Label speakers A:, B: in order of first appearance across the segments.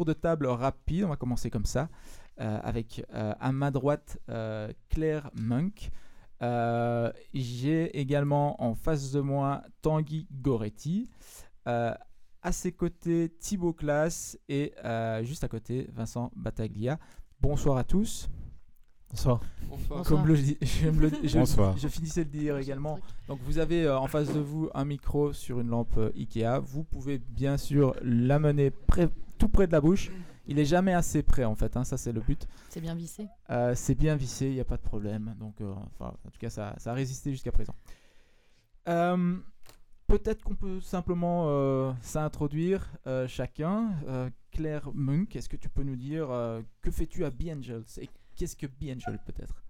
A: tour de table rapide. On va commencer comme ça. avec à ma droite Claire Monk. J'ai également en face de moi Tanguy Goretti. à ses côtés, Thibaut Classe et juste à côté, Vincent Battaglia. Bonsoir à tous.
B: Bonsoir.
A: Comme je, je, finissais de dire également. Donc vous avez euh, en face de vous un micro sur une lampe euh, Ikea. Vous pouvez bien sûr l'amener tout près de la bouche. Il est jamais assez près en fait. Hein, ça c'est le but.
C: C'est bien vissé.
A: Euh, c'est bien vissé. Il n'y a pas de problème. Donc enfin, en tout cas ça, ça a résisté jusqu'à présent. Peut-être qu'on peut simplement s'introduire chacun. Claire Munk, est-ce que tu peux nous dire que fais-tu à Be Angels qu'est-ce que B-Angel peut-être?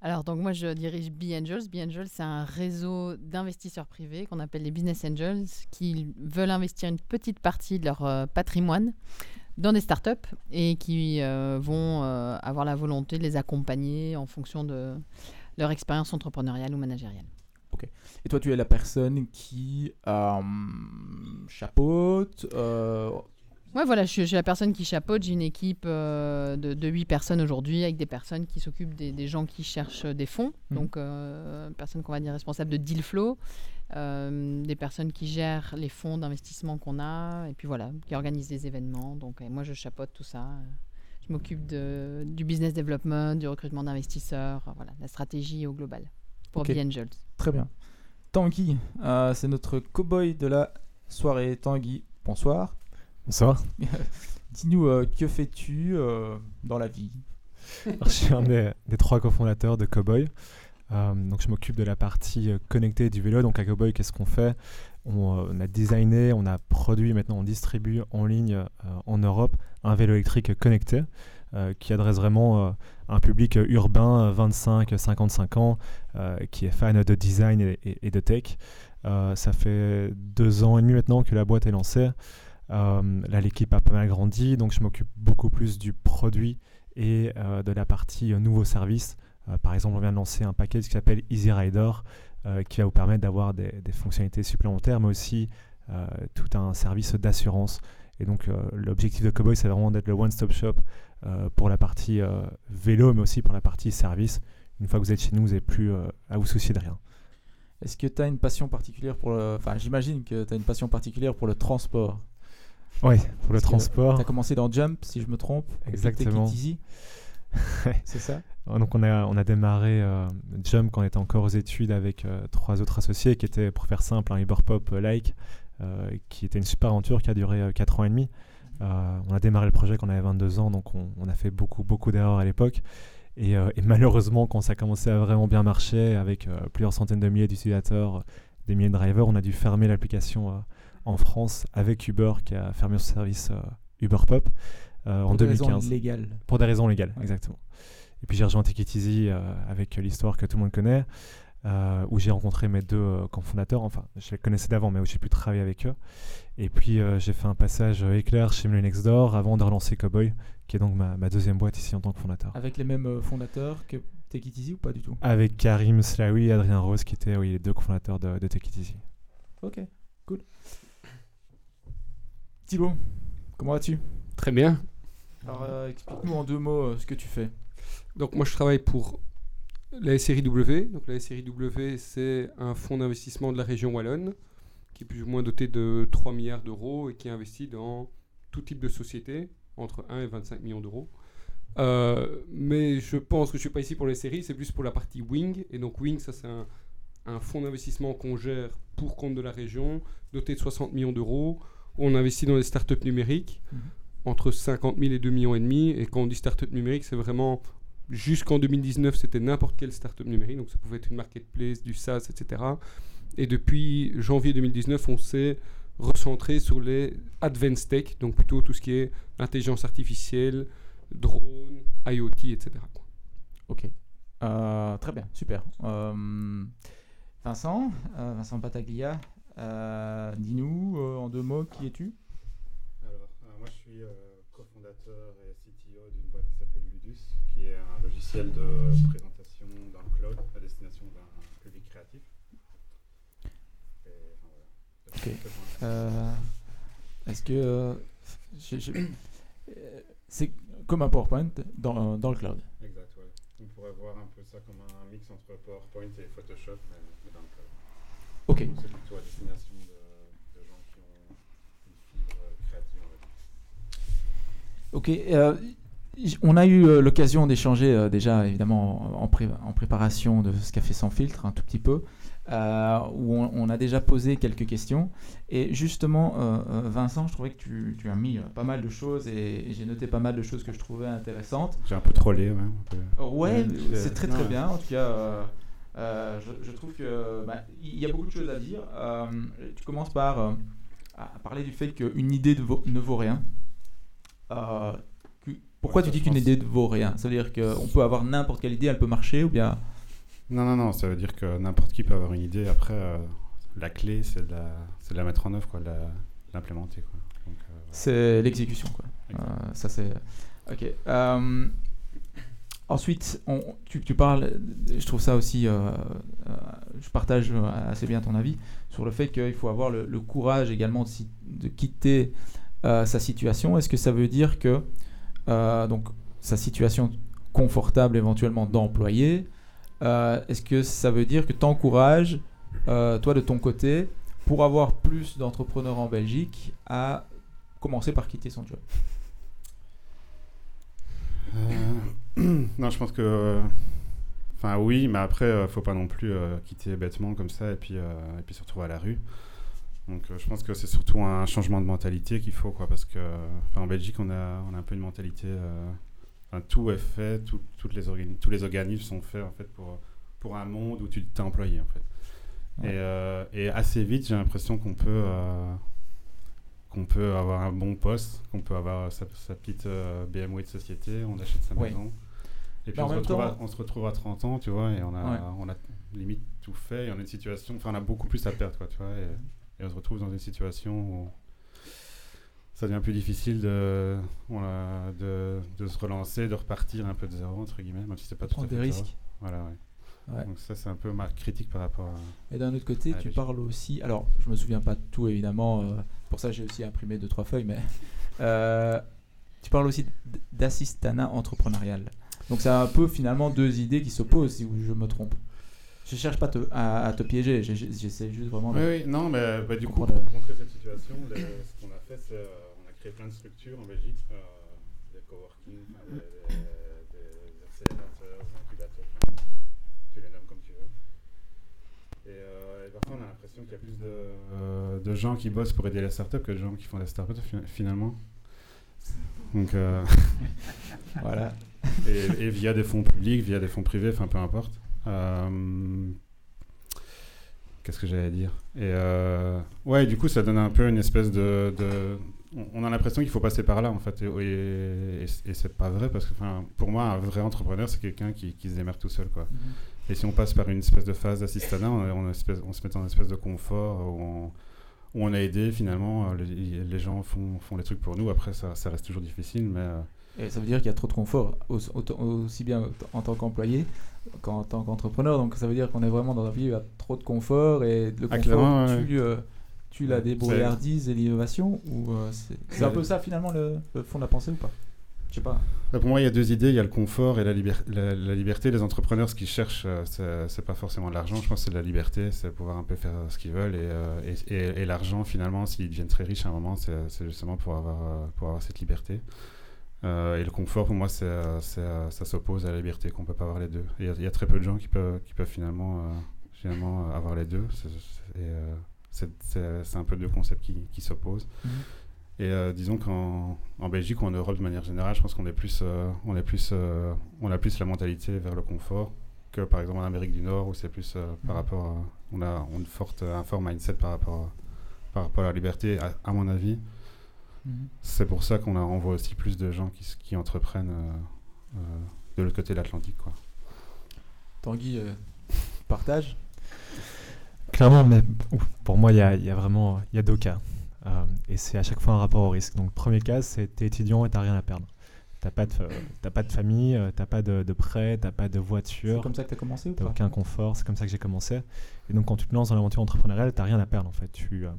C: Alors, donc moi, je dirige B-Angels. B-Angels, c'est un réseau d'investisseurs privés qu'on appelle les Business Angels qui veulent investir une petite partie de leur euh, patrimoine dans des startups et qui euh, vont euh, avoir la volonté de les accompagner en fonction de leur expérience entrepreneuriale ou managériale.
A: Ok. Et toi, tu es la personne qui chapeaute
C: Ouais, voilà, je, suis la personne qui chapeaute. J'ai une équipe euh, de, de 8 personnes aujourd'hui avec des personnes qui s'occupent des, gens qui cherchent des fonds. Mhm. Donc, euh, personnes qu'on va dire responsables de deal flow, euh, des personnes qui gèrent les fonds d'investissement qu'on a, et puis voilà, qui organisent des événements. Donc, moi, je chapeaute tout ça. Je m'occupe du business development, du recrutement d'investisseurs, voilà, la stratégie au global pour okay. Angels.
A: Très bien. Tanguy, c'est notre cowboy de la soirée. Tanguy, bonsoir.
B: Bonsoir.
A: Dis-nous, euh, que fais-tu euh, dans la vie?
B: Je suis un des, trois cofondateurs de Cowboy. Euh, donc je m'occupe de la partie connectée du vélo. Donc à Cowboy, qu'est-ce qu'on fait? On, a designé, on a produit, maintenant on distribue en ligne en Europe un vélo électrique connecté qui adresse vraiment un public urbain 25-55 ans qui est fan de design et, et de tech. ça fait deux ans et demi maintenant que la boîte est lancée. Euh, là, l'équipe a pas mal grandi, donc je m'occupe beaucoup plus du produit et euh, de la partie euh, nouveaux services. par exemple, on vient de lancer un package qui s'appelle Easy Rider, qui va vous permettre d'avoir des, fonctionnalités supplémentaires, mais aussi tout un service d'assurance. Et donc, l'objectif de Cowboy, c'est vraiment d'être le one-stop shop pour la partie vélo, mais aussi pour la partie service. Une fois que vous êtes chez nous, vous n'avez plus à vous soucier de rien.
A: Est-ce que tu as une passion particulière pour le... Enfin, j'imagine que tu as une passion particulière pour le transport.
B: Oui, pour le transport.
A: Tu as commencé dans Jump, si je me trompe.
B: Exactement.
A: C'est ça?
B: Donc on a, on a démarré euh, Jump quand on était encore aux études avec euh, trois autres associés qui étaient, pour faire simple, un Uber Pop like, euh, qui était une super aventure qui a duré 4 ans et demi. on a démarré le projet quand on avait 22 ans, donc on, on a fait beaucoup, beaucoup d'erreurs à l'époque. Et, et, malheureusement, quand ça a commencé à vraiment bien marcher, avec plusieurs centaines de milliers d'utilisateurs, des milliers de drivers, on a dû fermer l'application en France avec Uber qui a fermé son service euh, Uber Pop euh, en 2015. Pour des raisons
A: légales.
B: Pour des raisons légales, exactement. Et puis j'ai rejoint Easy euh, avec l'histoire que tout le monde connaît, où j'ai rencontré mes deux cofondateurs. Enfin, je les connaissais d'avant, mais où j'ai pu travailler avec eux. Et puis j'ai fait un passage éclair chez Next Nextdoor avant de relancer Cowboy, qui est donc ma, deuxième boîte ici en tant que fondateur.
A: Avec les mêmes fondateurs que Take It Easy ou pas du tout?
B: Avec Karim Slaoui et Adrien Rose, qui étaient oui, les deux cofondateurs de, de Take It Easy.
A: Ok. Thibaut, comment vas-tu?
D: Très bien.
A: Alors, euh, explique-nous en deux mots euh, ce que tu fais.
D: Donc, moi, je travaille pour la SRI W. Donc, la SRI W, c'est un fonds d'investissement de la région Wallonne qui est plus ou moins doté de 3 milliards d'euros et qui investit dans tout type de société, entre 1 et 25 millions d'euros. Euh, mais je pense que je ne suis pas ici pour les séries, c'est plus pour la partie Wing. Et donc Wing, ça c'est un, un fonds d'investissement qu'on gère pour compte de la région, doté de 60 millions d'euros on investit dans les startups numériques mhm. entre 50 000 et 2 millions et demi. Et quand on dit startup numérique, c'est vraiment jusqu'en 2019, c'était n'importe quelle startup numérique. Donc ça pouvait être une marketplace, du SaaS, etc. Et depuis janvier 2019, on s'est recentré sur les advanced tech, donc plutôt tout ce qui est intelligence artificielle, drone, IoT, etc.
A: Ok. Euh, très bien, super. Euh, Vincent, euh, Vincent Pataglia, dis-nous euh, en deux mots, qui es-tu?
E: Alors, euh, moi je suis cofondateur et CTO d'une boîte qui s'appelle Ludus, qui est un logiciel de présentation dans le cloud à destination d'un public créatif.
A: Ok. Est-ce que c'est comme un PowerPoint dans, dans le cloud.
E: Exact, ouais. On pourrait voir un peu ça comme un mix entre PowerPoint et Photoshop, mais, mais dans le cloud.
A: Ok.
E: Donc c'est plutôt à destination de, de gens qui ont une fibre créative, on va dire.
A: Ok. euh, on a eu euh, l'occasion d'échanger euh, déjà évidemment en, pré- en préparation de ce Café sans filtre un tout petit peu, euh, où on, on a déjà posé quelques questions. Et justement, euh, euh, Vincent, je trouvais que tu, tu as mis euh, pas mal de choses et, et j'ai noté pas mal de choses que je trouvais intéressantes.
E: J'ai un peu trollé, ouais. peu.
A: Ouais,
E: Ouais,
A: c'est très très
E: ouais.
A: bien. En tout cas, euh, je, je trouve que bah, y a beaucoup de choses à dire. Euh, tu commences par euh, à parler du fait qu'une idée vaut- ne vaut rien. Que- pourquoi
E: Ouais,
A: tu dis qu'une idée ne vaut rien? Ça veut dire qu'on peut avoir n'importe quelle idée, elle peut marcher ou bien?
E: Non, non, non, ça veut dire que n'importe qui peut avoir une idée. Après, la clé, c'est de, la- c'est de la mettre en œuvre, quoi, de l'implémenter.
A: C'est l'exécution quoi. Ça c'est. Ok. Ensuite, tu, parles. Je trouve ça aussi. euh, euh, je partage euh, assez bien ton avis sur le fait qu'il faut avoir le, courage également de, quitter sa situation. Est-ce que ça veut dire que donc sa situation confortable éventuellement d'employé, est-ce que ça veut dire que tu encourages toi de ton côté pour avoir plus d'entrepreneurs en Belgique à commencer par quitter son job?
E: Non, je pense que. euh, Enfin, oui, mais après, euh, faut pas non plus euh, quitter bêtement comme ça et puis, et puis se retrouver à la rue. Donc, euh, je pense que c'est surtout un changement de mentalité qu'il faut, quoi, parce que enfin, en Belgique, on a, on a un peu une mentalité. euh, enfin, tout est fait, tout- toutes les tous les organismes sont faits en fait pour, pour un monde où tu t'es employé, en fait.
A: Ouais.
E: Et, euh, et assez vite, j'ai l'impression qu'on peut. qu'on peut avoir un bon poste, qu'on peut avoir sa, sa petite BMW de société, on achète sa maison. Et puis
A: en
E: on se, retrouve on se retrouve à 30 ans, tu vois, et on a,
A: Ouais.
E: on a limite tout fait, et on a une situation, enfin on a beaucoup plus à perdre, quoi, tu vois, et, et on se retrouve dans une situation où ça devient plus difficile de, de, de se relancer, de repartir un peu de zéro, entre guillemets, même si c'est pas tout à fait
A: des
E: zéro.
A: risques.
E: Voilà, ouais.
A: Ouais.
E: Donc ça c'est un peu ma critique par rapport à...
A: Et d'un autre côté, tu parles aussi. Alors, je me souviens pas de tout évidemment. euh, pour ça, j'ai aussi imprimé deux trois feuilles, mais euh, tu parles aussi d'assistanat entrepreneurial. Donc, c'est un peu finalement deux idées qui s'opposent, si je me trompe. Je cherche pas te- à, à te piéger. J'essaie juste vraiment. de-
E: Oui, oui, non, mais bah, du coup, pour contrer cette situation, ce qu'on a fait, c'est euh, on a créé plein de structures en Belgique, euh, des coworking, des, des, des accélérateurs, des incubateurs, tu les nommes comme tu veux. Et, euh, et parfois, on a l'impression qu'il y a plus de, euh, de gens qui bossent pour aider les startups que de gens qui font des startups fi- finalement. Donc, euh,
A: Voilà.
E: Et, et via des fonds publics, via des fonds privés, enfin peu importe. Euh, Qu'est-ce que j'allais dire? Et euh, ouais, du coup, ça donne un peu une espèce de. de- on- a l'impression qu'il faut passer par là, en fait. Et, et, et- c'est pas vrai, parce que pour moi, un vrai entrepreneur, c'est quelqu'un qui, qui se démerde tout seul, quoi. Et si on passe par une espèce de phase d'assistanat, on, on, se met dans une espèce de confort où on, où on a aidé, finalement, les, les gens font, font les trucs pour nous. Après, ça, ça reste toujours difficile, mais. euh,
A: Et ça veut dire qu'il y a trop de confort, aussi bien en tant qu'employé qu'en tant qu'entrepreneur. Donc, ça veut dire qu'on est vraiment dans un vie où il y a trop de confort et le
E: Ah,
A: confort tue, euh, tue la débrouillardise et l'innovation. Euh, c'est un peu ça finalement le, le fond de la pensée ou pas? Je sais pas.
E: Bah, Pour moi, il y a deux idées. Il y a le confort et la, liber- la, la liberté. Les entrepreneurs, ce qu'ils cherchent, euh, c'est- pas forcément de l'argent. Je pense que c'est de la liberté. C'est pouvoir un peu faire ce qu'ils veulent. Et, euh, et, et- et l'argent, finalement, s'ils deviennent très riches à un moment, c'est justement pour avoir, pour avoir cette liberté. Euh, et le confort, pour moi, euh, euh, ça s'oppose à la liberté, qu'on peut pas avoir les deux. Et Il y, a- il y a très peu de gens qui peuvent, qui peuvent finalement, euh, finalement avoir les deux. C'est- et, euh, un peu deux concepts qui, qui s'opposent. Et euh, disons qu'en en Belgique ou en Europe de manière générale, je pense qu'on est plus, on est plus, on a plus la mentalité vers le confort que par exemple en Amérique du Nord où c'est plus par
A: Mhm.
E: rapport, à, on a on a une forte, un fort mindset par rapport, à, par rapport à la liberté. À, à mon avis, c'est pour ça qu'on a- on voit aussi plus de gens qui, entreprennent euh, euh, de l'autre côté de l'Atlantique, quoi.
A: Tanguy euh, partage?
B: Clairement, mais pour moi, il y a, y a vraiment il y a deux cas. Euh, et c'est à chaque fois un rapport au risque. Donc, le premier cas, c'est t'es étudiant et t'as rien à perdre. T'as pas de, t'as pas de famille, t'as pas de, de prêt, t'as pas de
A: C'est
B: voiture,
A: comme ça que tu as commencé ou
B: t'as
A: pas?
B: aucun confort. C'est comme ça que j'ai commencé. Et donc, quand tu te lances dans l'aventure entrepreneuriale, t'as rien à perdre en fait. Tu, euh,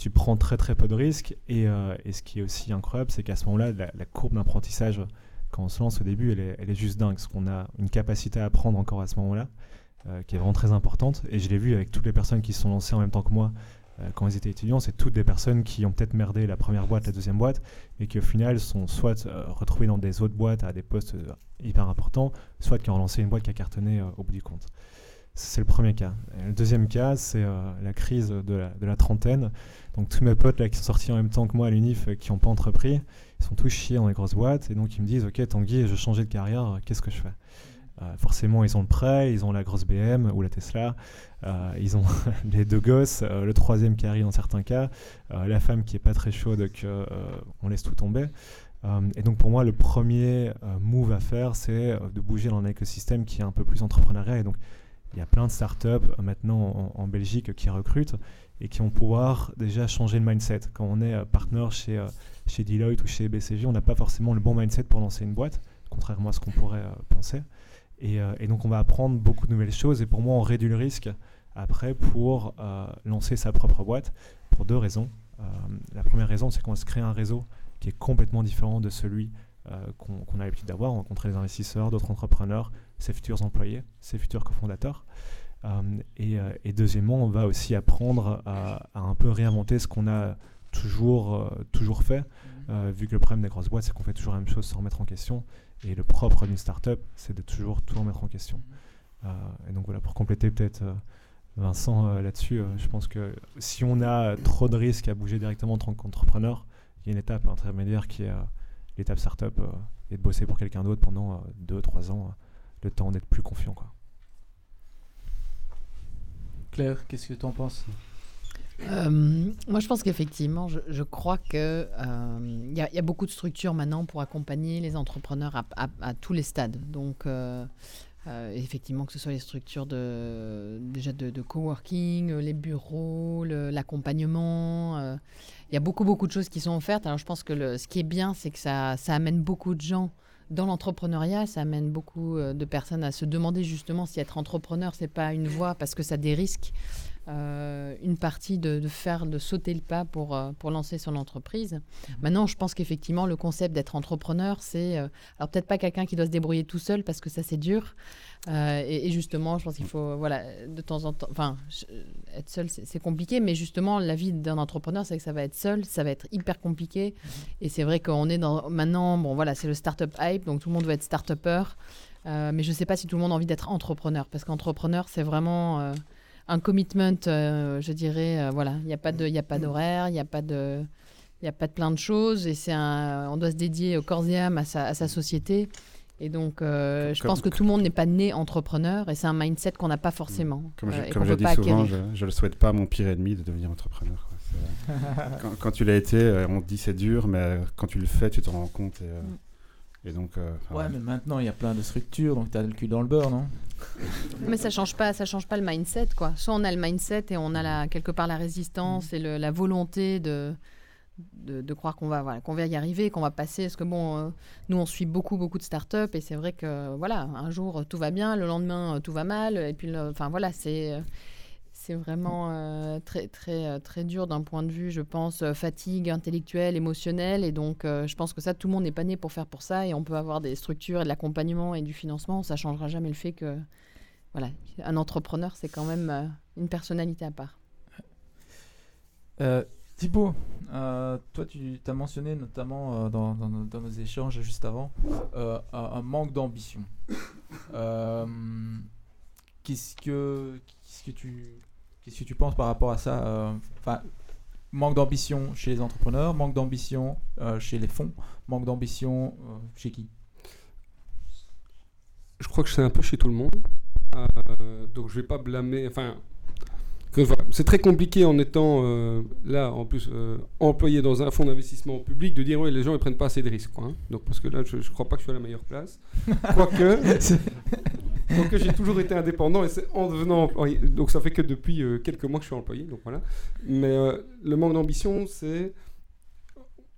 B: tu prends très très peu de risques. Et, euh, et ce qui est aussi incroyable, c'est qu'à ce moment-là, la, courbe d'apprentissage, quand on se lance au début, elle est, juste dingue. Parce qu'on a une capacité à apprendre encore à ce moment-là, euh, qui est vraiment très importante. Et je l'ai vu avec toutes les personnes qui se sont lancées en même temps que moi euh, quand ils étaient étudiants. C'est toutes des personnes qui ont peut-être merdé la première boîte, la deuxième boîte, et qui au final sont soit retrouvées dans des autres boîtes à des postes hyper importants, soit qui ont relancé une boîte qui a cartonné au bout du compte. C'est le premier cas. Le deuxième cas, c'est la crise de la trentaine. Donc tous mes potes là, qui sont sortis en même temps que moi à l'UNIF, euh, qui n'ont pas entrepris, ils sont tous chiés dans les grosses boîtes. Et donc ils me disent, ok Tanguy, je veux changer de carrière, euh, qu'est-ce que je fais? Euh, Forcément, ils ont le prêt, ils ont la grosse BM ou la Tesla, ils ont les deux gosses, le troisième qui arrive dans certains cas, la femme qui est pas très chaude, que on laisse tout tomber. Et donc pour moi, le premier move à faire, c'est de bouger dans un écosystème qui est un peu plus entrepreneurial. Et donc il y a plein de startups maintenant en, en Belgique qui recrutent et qui vont pouvoir déjà changer le mindset. Quand on est euh, partenaire chez, euh, chez Deloitte ou chez BCG, on n'a pas forcément le bon mindset pour lancer une boîte, contrairement à ce qu'on pourrait euh, penser. Et, donc on va apprendre beaucoup de nouvelles choses et pour moi on réduit le risque après pour lancer sa propre boîte pour deux raisons. La première raison c'est qu'on se crée un réseau qui est complètement différent de celui qu'on a l'habitude d'avoir, rencontrer les investisseurs, d'autres entrepreneurs, ses futurs employés, ses futurs cofondateurs. Euh, et, euh, et deuxièmement, on va aussi apprendre à, à un peu réinventer ce qu'on a toujours, euh, toujours fait, euh, vu que le problème des grosses boîtes, c'est qu'on fait toujours la même chose sans remettre en question. Et le propre d'une startup, c'est de toujours tout remettre en question. Euh, et donc voilà, pour compléter peut-être euh, Vincent là-dessus, je pense que si on a trop de risques à bouger directement en tant qu'entrepreneur, il y a une étape intermédiaire qui est l'étape startup et de bosser pour quelqu'un d'autre pendant 2-3 ans, le temps d'être plus confiant. Quoi.
A: Claire, qu'est-ce que tu en penses?
C: Euh, moi, je pense qu'effectivement, je, crois que euh, y, a- beaucoup de structures maintenant pour accompagner les entrepreneurs à, tous les stades. Donc, euh, euh, effectivement, que ce soit les structures de déjà de, coworking, les bureaux, l'accompagnement. il y a beaucoup beaucoup de choses qui sont offertes. Alors, je pense que ce qui est bien, c'est que ça amène beaucoup de gens dans l'entrepreneuriat, ça amène beaucoup euh, de personnes à se demander justement si être entrepreneur, c'est pas une voie parce que ça a des risques euh, une partie de, de faire, de sauter le pas pour, euh, pour lancer son entreprise. Maintenant, je pense qu'effectivement, le concept d'être entrepreneur, c'est. euh, alors, peut-être pas quelqu'un qui doit se débrouiller tout seul parce que ça, c'est dur. Euh, et, et justement, je pense qu'il faut, voilà, de temps en temps. Enfin, être seul, c'est compliqué, mais justement, la vie d'un entrepreneur, c'est que ça va être seul, ça va être hyper compliqué. Et c'est vrai qu'on est dans. Maintenant, bon, voilà, c'est le startup hype, donc tout le monde veut être start-upper. Mais je ne sais pas si tout le monde a envie d'être entrepreneur, parce qu'entrepreneur, c'est vraiment un commitment, euh, je dirais, euh, voilà, il n'y a pas de, il y a pas d'horaire, il n'y a pas de, il y a pas de plein de choses, et c'est un, on doit se dédier au corps et âme à sa, à sa société. Et donc, euh,
E: Comme-
C: je pense que tout le monde n'est pas né entrepreneur, et c'est un mindset qu'on n'a pas forcément.
E: Comme je,
C: euh,
E: comme je dis souvent,
C: acquérir.
E: je, je le souhaite pas à mon pire ennemi de devenir entrepreneur. quand, quand tu l'as été, on te dit c'est dur, mais quand tu le fais, tu te rends compte. Et, euh,
C: Mm.
E: Et donc, euh,
A: Ouais, mais maintenant il y a plein de structures, donc tu as le cul dans le beurre, non?
C: Mais ça change pas, ça change pas le mindset, quoi. Soit on a le mindset et on a la, quelque part la résistance et le- la volonté de, de, de croire qu'on va, voilà, qu'on va y arriver, qu'on va passer. Parce que bon, euh, nous on suit beaucoup, beaucoup de startups et c'est vrai que voilà, un jour tout va bien, le lendemain euh, tout va mal, et puis, enfin voilà, c'est euh, c'est vraiment euh, très, très, euh, très dur d'un point de vue, je pense, euh, fatigue intellectuelle, émotionnelle. Et donc, je pense que ça, tout le monde n'est pas né pour faire pour ça. Et on peut avoir des structures et de l'accompagnement et du financement. Ça changera jamais le fait que, voilà, un entrepreneur, c'est quand même une personnalité à part.
A: Thibaut, toi tu as mentionné notamment dans, nos, échanges juste avant un, un manque d'ambition. Qu'est-ce que qu'est-ce que tu qu'est-ce que tu penses par rapport à ça euh, Enfin, manque d'ambition chez les entrepreneurs, manque d'ambition euh, chez les fonds, manque d'ambition euh, chez qui?
D: Je crois que c'est un peu chez tout le monde. Donc je vais pas blâmer. Enfin, c'est très compliqué en étant euh, là, en plus euh, employé dans un fonds d'investissement public, de dire ouais les gens ils prennent pas assez de risques, hein. Donc parce que là, je, je crois pas que je suis à la meilleure place. Quoique, quoique j'ai toujours été indépendant et c'est en devenant employé. Donc ça fait que depuis euh, quelques mois que je suis employé. Donc voilà. Mais euh, le manque d'ambition, c'est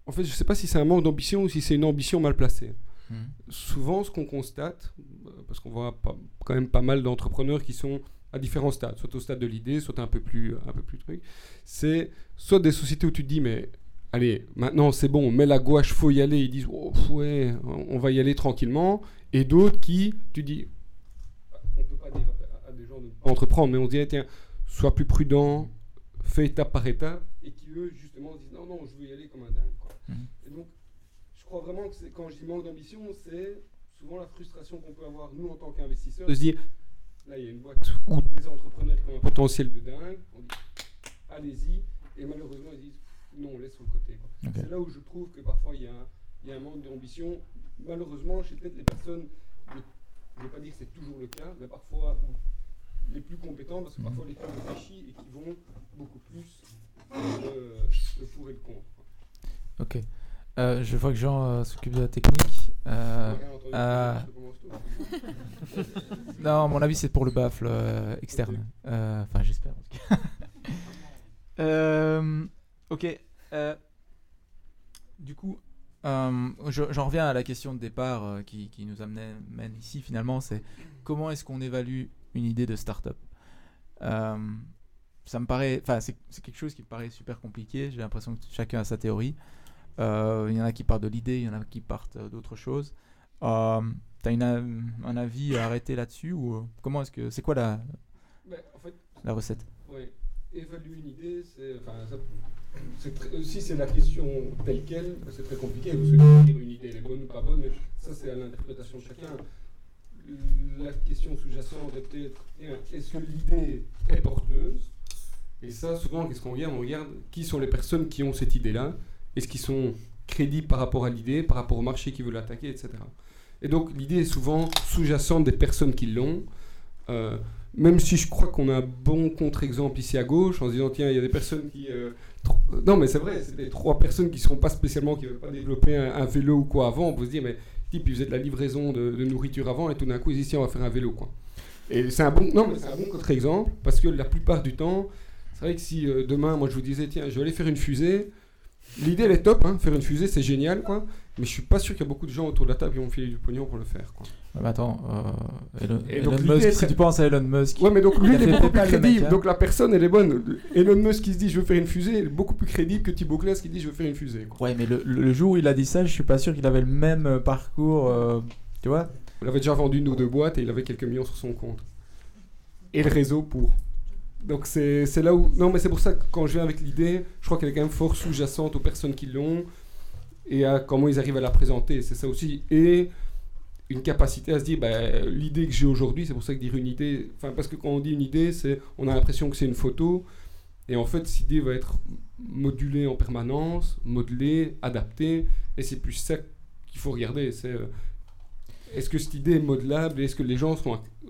D: en fait, je sais pas si c'est un manque d'ambition ou si c'est une ambition mal placée souvent, ce qu'on constate, euh, parce qu'on voit pas- quand même pas mal d'entrepreneurs qui sont à différents stades, soit au stade de l'idée, soit un peu plus, un peu plus truc. C'est soit des sociétés où tu te dis, mais allez, maintenant c'est bon, on met la gouache, faut y aller. Ils disent, oh, ouais, on va y aller tranquillement. Et d'autres qui, tu dis, on peut pas dire à, des gens de ne pas entreprendre, mais on se dit, tiens, sois plus prudent, fais étape par étape, et qui eux, justement, disent, non, non, je veux y aller comme un dingue. Mmh. Et donc, je crois vraiment que quand je dis manque d'ambition, c'est souvent la frustration qu'on peut avoir, nous, en tant qu'investisseurs, de se dire, là, il y a une boîte ou des entrepreneurs qui ont un potentiel de dingue, on dit, allez-y, et malheureusement, ils disent, non, on laisse sur le côté. C'est là où je trouve que parfois il y, a un manque d'ambition. Malheureusement, chez peut-être les personnes, je ne vais pas dire que c'est toujours le cas, mais parfois les plus compétents, parce que parfois les plus réfléchis et qui vont beaucoup plus le, le pour et le contre.
A: Ok. Euh, je vois que Jean euh, s'occupe de la technique. Euh, non, à mon avis, c'est pour le baffle externe. Enfin, j'espère. ok. du coup, j'en reviens à la question de départ qui, qui, nous amène ici finalement. C'est comment est-ce qu'on évalue une idée de start-up Ça me paraît, enfin, c'est quelque chose qui me paraît super compliqué. J'ai l'impression que chacun a sa théorie. Euh, il y en a qui partent de l'idée, il y en a qui partent euh, d'autre chose. Euh, tu as un avis arrêté là-dessus ou comment est-ce que c'est quoi la,
D: en fait,
A: la recette?
D: évaluer une idée, c'est si c'est la question telle qu'elle, c'est très compliqué parce que dire une idée est bonne ou pas bonne, mais ça c'est à l'interprétation de chacun. La question sous-jacente est peut-être est-ce que l'idée est porteuse? Et ça, souvent, qu'est-ce qu'on regarde? On regarde qui sont les personnes qui ont cette idée-là est-ce qu'ils sont crédibles par rapport à l'idée, par rapport au marché qui veut l'attaquer, etc. Et donc l'idée est souvent sous-jacente des personnes qui l'ont. Euh, même si je crois qu'on a un bon contre-exemple ici à gauche, en se disant tiens, il y a des personnes qui. Euh, non, mais c'est vrai, c'est des trois personnes qui ne seront pas spécialement, qui ne veulent pas développer un, vélo ou quoi avant. On peut se dire, mais type, ils faisaient de la livraison de, nourriture avant, et tout d'un coup, ils disent tiens, on va faire un vélo. Quoi. Et c'est un bon, non, mais c'est un bon contre-exemple, parce que la plupart du temps, c'est vrai que si euh, demain, moi je vous disais tiens, je vais aller faire une fusée, L'idée, elle est top, hein. faire une fusée, c'est génial, quoi. Mais je suis pas sûr qu'il y a beaucoup de gens autour de la table qui vont filer du pognon pour le faire, quoi.
A: mais attends, euh, Elon, Musk, si tu penses à Elon Musk.
D: Ouais, mais donc lui, il est beaucoup plus crédible. Hein. Donc la personne, elle est bonne. Elon Musk qui se dit je veux faire une fusée, il est beaucoup plus crédible que Thibaut Glass qui dit je veux faire une fusée. Quoi.
A: Ouais, mais le, jour où il a dit ça, je suis pas sûr qu'il avait le même euh, parcours. Euh, tu vois
D: Il avait déjà vendu une ou deux boîtes et il avait quelques millions sur son compte. Et le réseau pour. Donc c'est là où... Non, mais c'est pour ça que quand je viens avec l'idée, je crois qu'elle est quand même fort sous-jacente aux personnes qui l'ont et à comment ils arrivent à la présenter. C'est ça aussi. Et une capacité à se dire, bah, l'idée que j'ai aujourd'hui, c'est pour ça que dire une idée... Parce que quand on dit une idée, c'est on a l'impression que c'est une photo. Et en fait, cette idée va être modulée en permanence, modelée, adaptée. Et c'est plus ça qu'il faut regarder. C'est... Euh, est-ce que cette idée est modelable Est-ce que les gens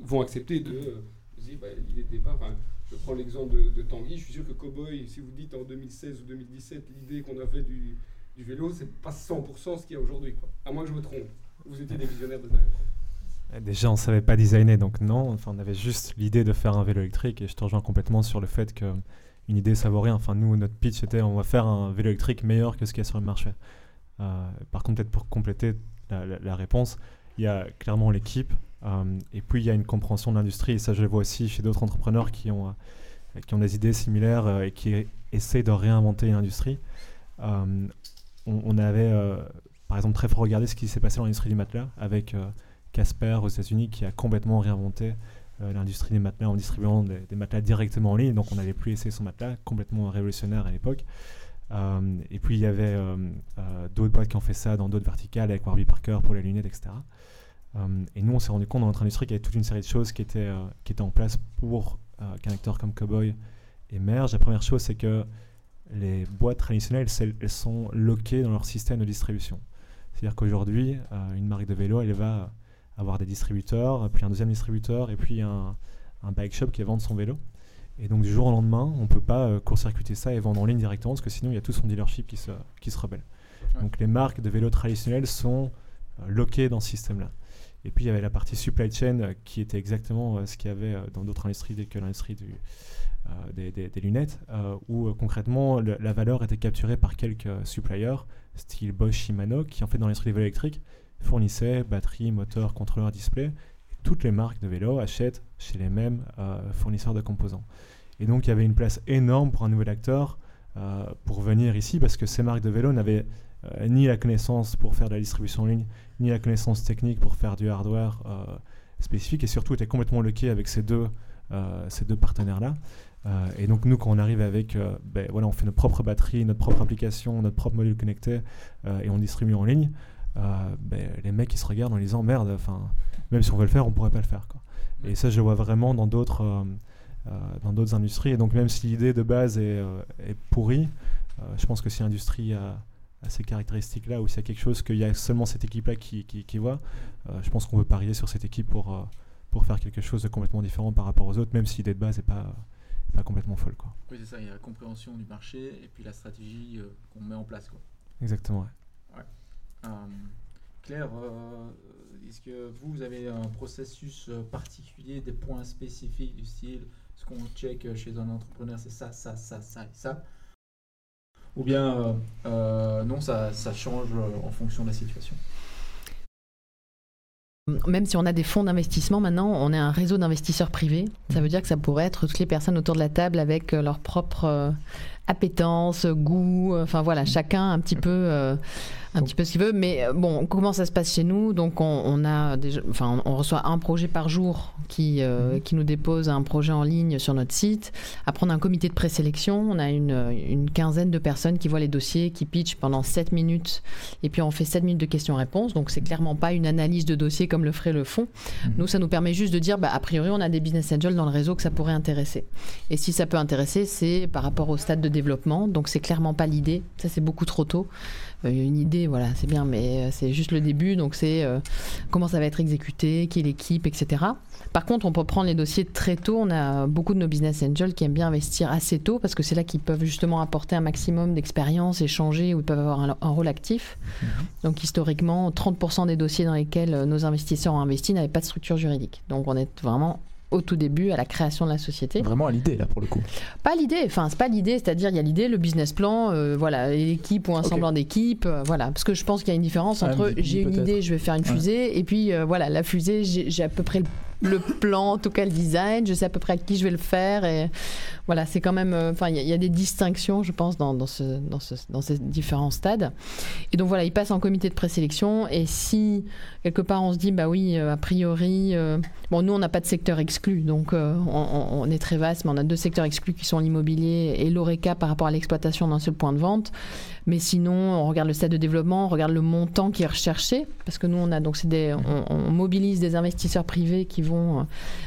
D: vont accepter de... Euh, bah, l'idée de départ... Je prends l'exemple de, Tanguy. Je suis sûr que Cowboy, si vous dites en 2016 ou 2017, l'idée qu'on avait du, du vélo, c'est pas 100% ce qu'il y a aujourd'hui. À moins que je me trompe. Vous étiez des visionnaires de dingue.
B: Déjà, on ne savait pas designer, donc non. Enfin, on avait juste l'idée de faire un vélo électrique et je te rejoins complètement sur le fait qu'une idée, ça vaut rien. Enfin, nous, notre pitch était on va faire un vélo électrique meilleur que ce qu'il y a sur le marché. Euh, par contre, peut-être pour compléter la, réponse, il y a clairement l'équipe, euh, et puis il y a une compréhension de l'industrie, et ça je le vois aussi chez d'autres entrepreneurs qui ont, euh, qui ont des idées similaires et qui essaient de réinventer l'industrie. On, avait par exemple très fort regardé ce qui s'est passé dans l'industrie du matelas avec Casper aux États-Unis qui a complètement réinventé l'industrie des matelas en distribuant des, matelas directement en ligne. Donc on n'avait plus essayer son matelas, complètement révolutionnaire à l'époque. et puis il y avait d'autres boîtes qui ont fait ça dans d'autres verticales avec Warby Parker pour les lunettes, etc. Euh, et nous, on s'est rendu compte dans notre industrie qu'il y avait toute une série de choses qui étaient, euh, qui étaient en place pour euh, qu'un acteur comme Cowboy émerge. La première chose, c'est que les boîtes traditionnelles, elles sont loquées dans leur système de distribution. C'est-à-dire qu'aujourd'hui, une marque de vélo, elle va avoir des distributeurs, puis un deuxième distributeur, et puis un, un bike shop qui va vendre son vélo. Et donc du jour au lendemain, on ne peut pas court-circuiter ça et vendre en ligne directement, parce que sinon il y a tout son dealership qui se, qui se rebelle. Donc les marques de vélos traditionnelles sont loquées dans ce système-là. Et puis il y avait la partie supply chain euh, qui était exactement euh, ce qu'il y avait euh, dans d'autres industries que l'industrie des, des, lunettes, où concrètement la valeur était capturée par quelques suppliers, style Bosch, Shimano, qui en fait dans l'industrie des vélos électriques fournissaient batterie, moteur, contrôleur, display. toutes les marques de vélo achètent chez les mêmes fournisseurs de composants. Et donc il y avait une place énorme pour un nouvel acteur pour venir ici parce que ces marques de vélo n'avaient ni la connaissance pour faire de la distribution en ligne, ni la connaissance technique pour faire du hardware spécifique et surtout étaient complètement loqués avec ces deux, ces deux partenaires-là. Euh, et donc nous, quand on arrive avec, euh, ben, voilà, on fait notre propre batterie, notre propre application, notre propre module connecté, euh, et on distribue en ligne, ben, les mecs ils se regardent en disant merde, enfin, même si on veut le faire, on pourrait pas le faire. Quoi. Et ça, je vois vraiment dans d'autres dans d'autres industries. Et donc même si l'idée de base est, est pourrie, je pense que si l'industrie a, ces caractéristiques-là, ou s'il y a quelque chose qu'il y a seulement cette équipe-là qui, qui, qui, voit, je pense qu'on peut parier sur cette équipe pour, pour faire quelque chose de complètement différent par rapport aux autres, même si l'idée de base n'est pas pas complètement folle. Quoi.
A: Oui, c'est ça, il y a la compréhension du marché et puis la stratégie euh, qu'on met en place. Quoi.
B: Exactement,
A: ouais. Euh, Claire, euh, est-ce que vous, vous avez un processus particulier, des points spécifiques du style, ce qu'on check chez un entrepreneur, c'est ça, ça, ça, ça et ça? Ou bien non, ça, ça change en fonction de la situation?
C: Même si on a des fonds d'investissement, maintenant, on est un réseau d'investisseurs privés. Ça veut dire que ça pourrait être toutes les personnes autour de la table avec euh, leur propre euh, appétence, goût, euh, enfin voilà, chacun un petit peu un petit peu ce qu'il veut. Mais euh, bon, comment ça se passe chez nous? Donc, on, a déjà, enfin, on reçoit un projet par jour qui, euh, mhm. qui nous dépose un projet en ligne sur notre site. Après, on a un comité de présélection. On a une, une quinzaine de personnes qui voient les dossiers, qui pitchent pendant 7 minutes. Et puis, on fait 7 minutes de questions-réponses. Donc, c'est clairement pas une analyse de dossier comme le ferait le fond. Mhm. Nous, ça nous permet juste de dire, bah, a priori, on a des business angels dans le réseau que ça pourrait intéresser. Et si ça peut intéresser, c'est par rapport au stade de développement. Donc, c'est clairement pas l'idée. Ça, c'est beaucoup trop tôt. Euh, une idée, voilà, c'est bien, mais euh, c'est juste le début. Donc, c'est euh, comment ça va être exécuté, qui est l'équipe, etc. Par contre, on peut prendre les dossiers très tôt. On a beaucoup de nos business angels qui aiment bien investir assez tôt parce que c'est là qu'ils peuvent justement apporter un maximum d'expérience, échanger, ou ils peuvent avoir un, rôle actif. Mhm. Donc, historiquement, 30% des dossiers dans lesquels nos investisseurs ont investi n'avaient pas de structure juridique. Donc, on est vraiment au tout début, à la création de la société.
A: Vraiment à l'idée, là, pour le coup.
C: Pas l'idée, enfin, c'est pas l'idée, c'est-à-dire, il y a l'idée, le business plan, euh, voilà, l'équipe ou un semblant d'équipe, euh, voilà. Parce que je pense qu'il y a une différence entre j'ai une idée, je vais faire une fusée, et puis, euh, voilà, la fusée, j'ai à peu près le plan, en tout cas le design, je sais à peu près à qui je vais le faire. Et voilà, c'est quand même. Euh, enfin, il y, a des distinctions, je pense, dans, ce, dans, ce, dans, ces différents stades. Et donc voilà, il passe en comité de présélection. Et si quelque part on se dit, bah oui, euh, a priori, euh, bon, nous on n'a pas de secteur exclu, donc on, est très vaste, mais on a deux secteurs exclus qui sont l'immobilier et l'ORECA par rapport à l'exploitation d'un seul point de vente. Mais sinon, on regarde le stade de développement, on regarde le montant qui est recherché, parce que nous, on a donc des, mobilise des investisseurs privés qui vont euh,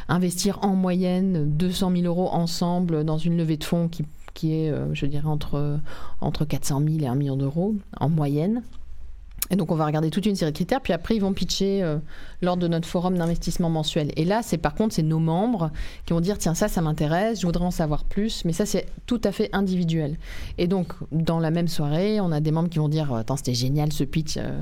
C: investir en moyenne 200 000 euros ensemble dans une levée de fonds qui, est, euh, je dirais, entre, entre 400 000 et 1 million d'euros en moyenne. Et donc, on va regarder toute une série de critères, puis après, ils vont pitcher euh, lors de notre forum d'investissement mensuel. Et là, c'est par contre, c'est nos membres qui vont dire tiens, ça, ça m'intéresse, je voudrais en savoir plus, mais ça, c'est tout à fait individuel. Et donc, dans la même soirée, on a des membres qui vont dire attends, c'était génial ce pitch, euh,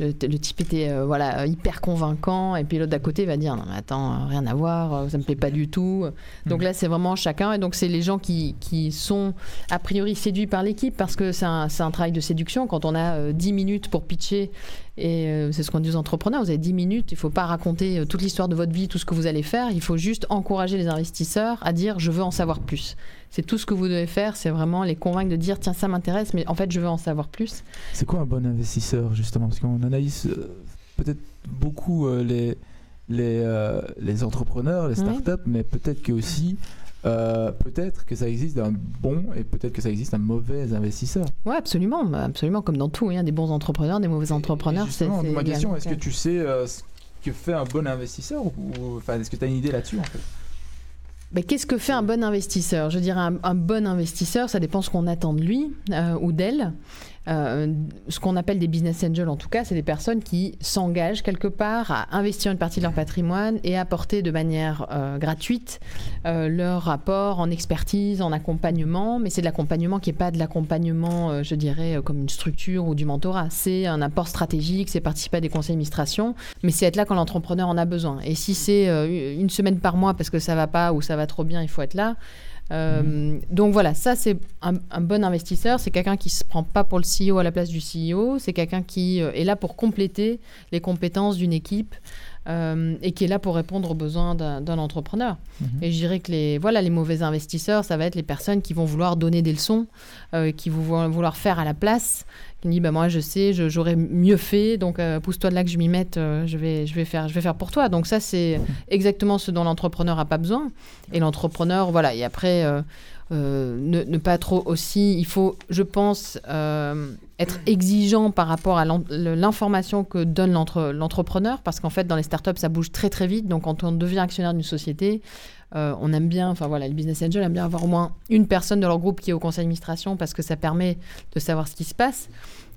C: le, type était euh, voilà hyper convaincant et puis l'autre d'à côté va dire non mais attends rien à voir euh, ça me plaît pas du tout donc mm. là c'est vraiment chacun et donc c'est les gens qui, qui, sont a priori séduits par l'équipe parce que c'est un, un, travail de séduction quand on a 10 euh, minutes pour pitcher et c'est ce qu'on dit aux entrepreneurs. Vous avez 10 minutes il faut pas raconter toute l'histoire de votre vie tout ce que vous allez faire. Il faut juste encourager les investisseurs à dire je veux en savoir plus. C'est tout ce que vous devez faire, c'est vraiment les convaincre de dire tiens ça m'intéresse, mais en fait je veux en savoir plus.
A: C'est quoi un bon investisseur justement? Parce qu'on analyse euh, peut-être beaucoup euh, les, les, euh, les, entrepreneurs, les startups, mais peut-être que aussi peut-être que ça existe un bon et peut-être que ça existe un mauvais investisseur.
C: Oui, absolument, bah, absolument, comme dans tout, il y a des bons entrepreneurs, des mauvais entrepreneurs.
A: C'est ma question, est-ce que tu sais ce que fait un bon investisseur ou, enfin, est-ce que tu as une idée là-dessus en fait?
C: Qu'est-ce que fait un bon investisseur? Je dirais un, un, bon investisseur, ça dépend ce qu'on attend de lui euh, ou d'elle. Euh, ce qu'on appelle des business angels, en tout cas, c'est des personnes qui s'engagent quelque part à investir une partie de leur patrimoine et apporter de manière euh, gratuite euh, leur rapport en expertise, en accompagnement. Mais c'est de l'accompagnement qui n'est pas de l'accompagnement, je dirais, comme une structure ou du mentorat. C'est un apport stratégique, c'est participer à des conseils d'administration, mais c'est être là quand l'entrepreneur en a besoin. Et si c'est une semaine par mois parce que ça va pas ou ça va trop bien, il faut être là. Euh, donc voilà, ça c'est un, bon investisseur, c'est quelqu'un qui se prend pas pour le CEO à la place du CEO, c'est quelqu'un qui euh, est là pour compléter les compétences d'une équipe euh, et qui est là pour répondre aux besoins d'un entrepreneur.
A: Mhm.
C: Et je dirais que les, voilà, les mauvais investisseurs, ça va être les personnes qui vont vouloir donner des leçons, euh, qui vont vouloir faire à la place, qui disent bah, moi je sais, j'aurais mieux fait, donc euh, pousse-toi de là que je m'y mette, euh, je, vais, je, vais faire, je vais faire pour toi. Donc ça, c'est exactement ce dont l'entrepreneur n'a pas besoin. Et l'entrepreneur, voilà, et après, euh, ne, ne pas trop aussi, il faut, je pense, être exigeant par rapport à l'information que donne l'entre- l'entrepreneur, parce qu'en fait, dans les startups, ça bouge très très vite. Donc quand on devient actionnaire d'une société, euh, on aime bien, enfin voilà, le business angel aime bien avoir au moins une personne de leur groupe qui est au conseil d'administration parce que ça permet de savoir ce qui se passe.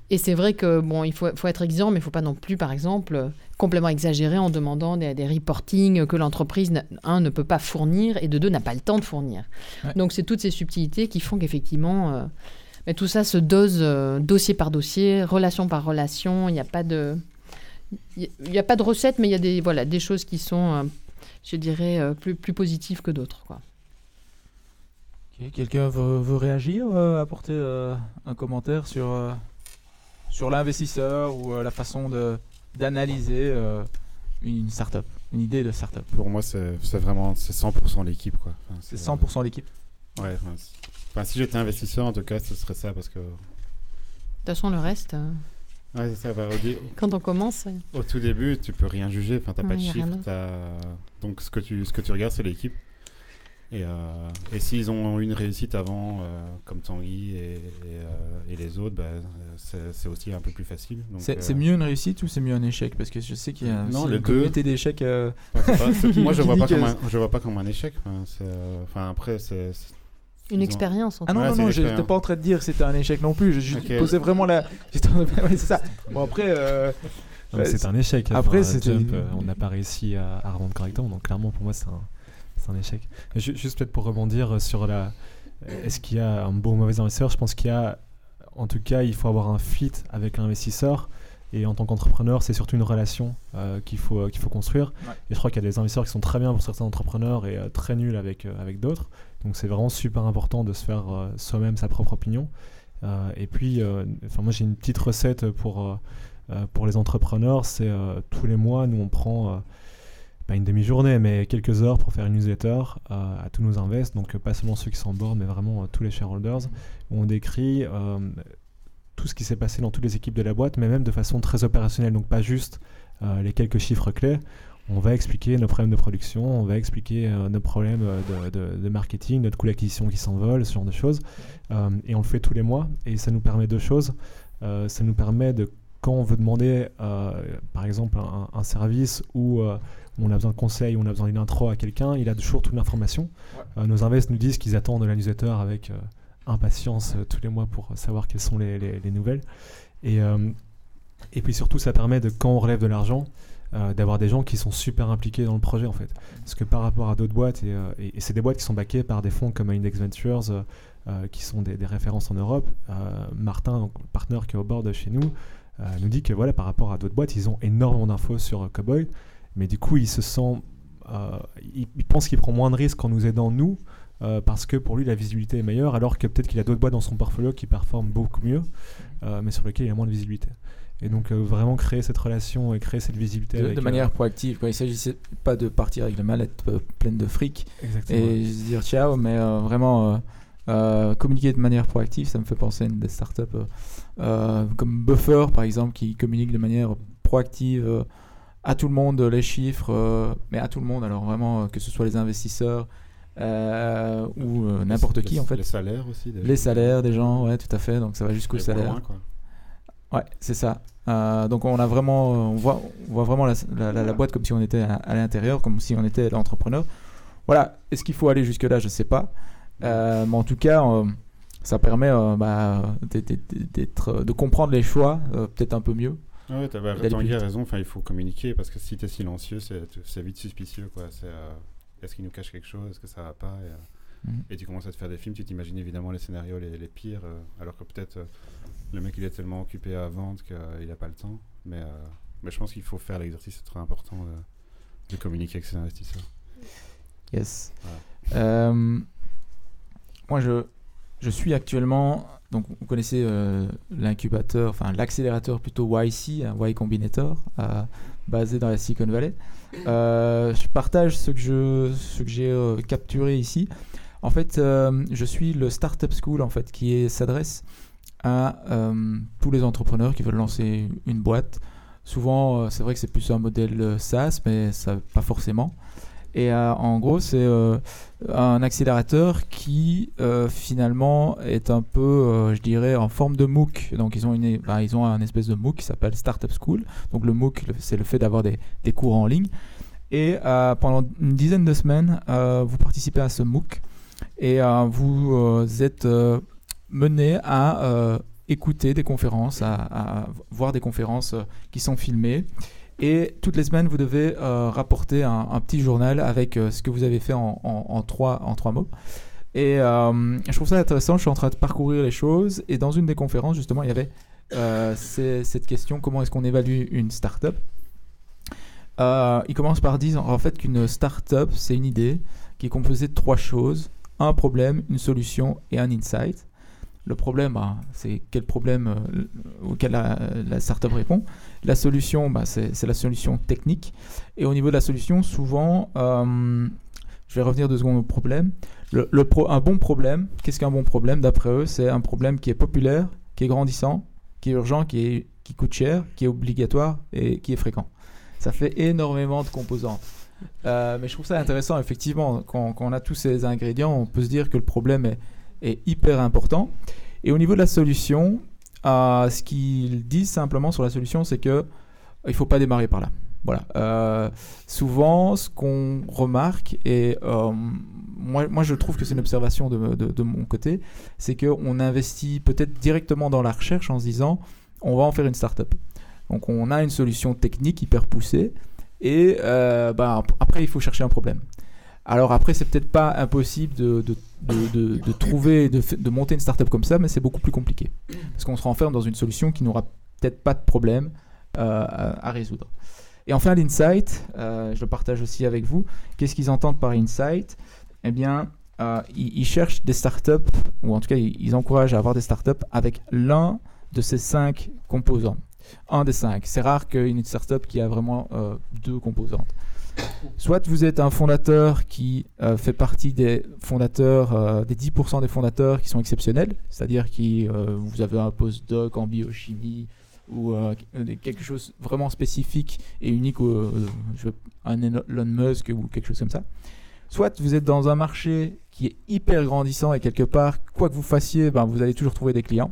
C: Et c'est vrai que bon, il faut, faut être exigeant, mais il ne faut pas non plus, par exemple, complètement exagérer en demandant des, des reportings que l'entreprise, un, ne peut pas fournir et de deux, n'a pas le temps de fournir.
A: Ouais.
C: Donc c'est toutes ces subtilités qui font qu'effectivement, euh, mais tout ça se dose euh, dossier par dossier, relation par relation. Il n'y a pas de, il n'y a pas de recette, mais il y a des, voilà, des choses qui sont, je dirais, euh, plus, plus positives que d'autres. Quoi.
A: Quelqu'un veut, veut réagir, euh, apporter euh, un commentaire sur, euh, sur l'investisseur ou euh, la façon de- d'analyser euh, une startup, une idée de startup?
E: Pour moi, c'est c'est vraiment c'est 100% l'équipe. quoi. Enfin,
A: C'est
E: euh,
A: 100% l'équipe?
E: Ouais, enfin, si j'étais investisseur, en tout cas, ce serait ça parce que.
C: De toute façon, le reste, euh,
E: Ouais, c'est ça. bah, au, dé-
C: quand on commence,
E: au tout début, tu peux rien juger. Enfin, t'as
C: Ouais,
E: pas de chiffres. Donc, ce que tu, ce que tu regardes, c'est l'équipe. Et, euh, et s'ils ont eu une réussite avant, euh, comme Tanguy et, et, euh, et les autres, bah, c'est aussi un peu plus facile.
A: C'est
E: euh,
A: c'est mieux une réussite ou c'est mieux un échec? Parce que je sais qu'il y a
E: Non,
A: aussi
E: les
A: une communauté d'échecs. euh,
E: enfin, moi, je vois pas
A: que
E: comme un, je vois pas comme un échec. Euh, enfin, après, c'est.
C: Une expérience. en
A: Ah non,
E: Ouais,
A: non, non, j'étais pas en train de dire que c'était un échec non plus. Je juste
E: Ok.
A: posais vraiment la. ouais, c'est ça. Bon, après. euh, Ouais,
B: c'est un échec.
A: après,
B: Enfin,
A: c'était-
B: Jump, euh, on n'a pas réussi à, à revendre correctement. Donc, clairement, pour moi, c'est un, c'est un échec. Juste peut-être pour rebondir sur la. euh, Est-ce qu'il y a un bon ou mauvais investisseur? Je pense qu'il y a. En tout cas, il faut avoir un fit avec l'investisseur. Et en tant qu'entrepreneur, c'est surtout une relation euh, qu'il faut, euh, qu'il faut construire.
A: Ouais.
B: Et je crois qu'il y a des investisseurs qui sont très bien pour certains entrepreneurs et euh, très nuls avec, euh, avec d'autres. Donc c'est vraiment super important de se faire euh, soi-même sa propre opinion. Euh, et puis, euh, enfin moi j'ai une petite recette pour, pour les entrepreneurs. C'est tous les mois, nous on prend pas une demi-journée, mais quelques heures pour faire une newsletter à tous nos invests. Donc pas seulement ceux qui sont en board, mais vraiment tous les shareholders. Où on décrit tout ce qui s'est passé dans toutes les équipes de la boîte, mais même de façon très opérationnelle. Donc pas juste les quelques chiffres clés. On va expliquer nos problèmes de production, on va expliquer euh, nos problèmes euh, de, de- de marketing, notre coût d'acquisition qui s'envole, ce genre de choses. Euh, et on le fait tous les mois. Et ça nous permet deux choses. Euh, ça nous permet de, quand on veut demander, par exemple, un, un service où euh, on a besoin de conseils, on a besoin d'une intro à quelqu'un, il a toujours toute l'information. Euh, nos invests nous disent qu'ils attendent la newsletter avec impatience tous les mois pour savoir quelles sont les, les- les nouvelles. Et, et puis surtout, ça permet de, quand on relève de l'argent, euh, d'avoir des gens qui sont super impliqués dans le projet en fait. Parce que par rapport à d'autres boîtes, et, euh, c'est des boîtes qui sont backées par des fonds comme Index Ventures, euh, qui sont des, références en Europe. Martin, le partenaire qui est au bord de chez nous, nous dit que voilà, par rapport à d'autres boîtes, ils ont énormément d'infos sur Cowboy, mais du coup, il se sent, il, pense qu'il prend moins de risques en nous aidant nous, parce que pour lui, la visibilité est meilleure, alors que peut-être qu'il a d'autres boîtes dans son portfolio qui performent beaucoup mieux, mais sur lesquelles il y a moins de visibilité. Et donc, euh, vraiment créer cette relation et créer cette visibilité
A: de,
B: avec,
A: de
B: euh,
A: manière proactive. Quoi. Il s'agissait pas de partir avec la mallette euh, pleine de fric
B: exactement.
A: et se dire ciao, mais euh, vraiment euh, euh, communiquer de manière proactive. Ça me fait penser à une des startups comme Buffer, par exemple, qui communique de manière proactive euh, à tout le monde les chiffres, euh, mais à tout le monde. Alors vraiment, euh, que ce soit les investisseurs euh, ou euh, n'importe
E: les-
A: qui, en fait.
E: Les salaires aussi. des
A: Les salaires des gens, ouais, tout à fait. Donc ça va jusqu'au salaire.
E: loin, quoi.
A: Ouais, c'est ça. Euh, donc on a vraiment, on voit, on voit vraiment la, la- la- la boîte comme si on était à, à l'intérieur, comme si on était l'entrepreneur. Voilà. Est-ce qu'il faut aller jusque là Je sais pas. Euh, mais en tout cas, euh, ça permet bah, d'être- de comprendre les choix peut-être un peu mieux.
E: Ah Ouais, t'as bah,
A: d'aller
E: Tanguy
A: plus
E: a
A: vite.
E: raison. Enfin, il faut communiquer parce que si t'es silencieux, c'est vite suspicieux, quoi. C'est est-ce qu'il nous cache quelque chose? Est-ce que ça va pas? Et,
A: Mhm.
E: et tu commences à te faire des films, tu t'imagines évidemment les scénarios les, les pires, alors que peut-être le mec il est tellement occupé à vendre qu'il n'a pas le temps. Mais, euh, mais je pense qu'il faut faire l'exercice, c'est très important de, de communiquer avec ses investisseurs.
A: Yes. Euh, moi, je, je suis actuellement donc vous connaissez l'incubateur, enfin l'accélérateur plutôt YC, un Y Combinator, basé dans la Silicon Valley. je partage ce que je, ce que j'ai capturé ici. En fait, je suis le Startup School en fait qui s'adresse à tous les entrepreneurs qui veulent lancer une boîte. Souvent, c'est vrai que c'est plus un modèle SaaS, mais pas forcément. Et euh, en gros, c'est euh, un accélérateur qui euh, finalement est un peu, je dirais, en forme de MOOC. Donc ils ont, une, ben, ils ont un espèce de MOOC qui s'appelle Startup School. Donc le MOOC, c'est le fait d'avoir des, cours en ligne. Et pendant une dizaine de semaines, vous participez à ce MOOC et vous êtes mené à écouter des conférences, à, voir des conférences qui sont filmées. Et toutes les semaines, vous devez euh, rapporter un, petit journal avec euh, ce que vous avez fait en, trois, mots. Et euh, je trouve ça intéressant. Je suis en train de parcourir les choses. Et dans une des conférences, justement, il y avait cette question comment est-ce qu'on évalue une startup? Il commence par dire en fait qu'une startup, c'est une idée qui est composée de trois choses un problème, une solution et un insight. Le problème, bah, c'est quel problème auquel la, startup répond. La solution, bah, c'est la solution technique. Et au niveau de la solution, souvent, euh, je vais revenir deux secondes au problème. Le, un bon problème, qu'est-ce qu'un bon problème D'après eux, c'est un problème qui est populaire, qui est grandissant, qui est urgent, qui, est, qui coûte cher, qui est obligatoire et qui est fréquent. Ça fait énormément de composantes. Euh, mais je trouve ça intéressant, effectivement, quand, on a tous ces ingrédients, on peut se dire que le problème est, est hyper important. Et au niveau de la solution, euh, ce qu'ils disent simplement sur la solution, c'est que euh, il faut pas démarrer par là. Voilà. Euh, souvent, ce qu'on remarque, et moi, moi je trouve que c'est une observation de, de, mon côté, c'est qu'on investit peut-être directement dans la recherche en se disant on va en faire une start-up. Donc on a une solution technique hyper poussée, et bah, après il faut chercher un problème. Alors après, c'est peut-être pas impossible de, de, de, trouver, de, monter une startup comme ça, mais c'est beaucoup plus compliqué. Parce qu'on se renferme dans une solution qui n'aura peut-être pas de problème euh, à, résoudre. Et enfin, l'insight, euh, je le partage aussi avec vous. Qu'est-ce qu'ils entendent par insight? Eh bien, euh, ils, cherchent des startups, ou en tout cas, ils, encouragent à avoir des startups avec l'un de ces cinq composants. Un des cinq. C'est rare qu'une startup qui a vraiment deux composantes. Soit vous êtes un fondateur qui euh, fait partie des fondateurs, euh, des 10% des fondateurs qui sont exceptionnels, c'est-à-dire que euh, vous avez un postdoc en biochimie ou quelque chose vraiment spécifique et unique, un Elon Musk ou quelque chose comme ça. Soit vous êtes dans un marché qui est hyper grandissant et quelque part, quoi que vous fassiez, ben, vous allez toujours trouver des clients.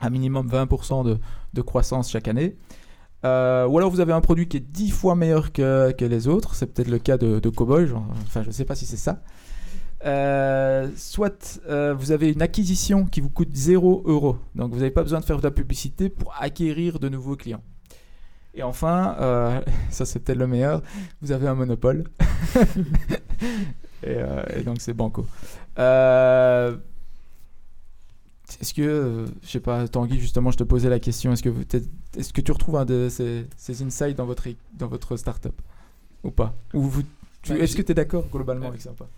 A: Un minimum 20% de, de croissance chaque année. Euh, ou alors vous avez un produit qui est 10 fois meilleur que, les autres, c'est peut-être le cas de, de Cowboy, enfin je ne sais pas si c'est ça. Euh, soit euh, vous avez une acquisition qui vous coûte 0 euros, donc vous n'avez pas besoin de faire de la publicité pour acquérir de nouveaux clients. Et enfin, ça c'est peut-être le meilleur, vous avez un monopole. et, donc c'est banco. Est-ce que, euh, je sais pas, Tanguy, justement, je te posais la question, est-ce que, est que tu retrouves un de ces, ces, insights dans votre, dans votre startup Ou pas? Ou vous, bah, Est-ce que tu es d'accord globalement avec ça pas?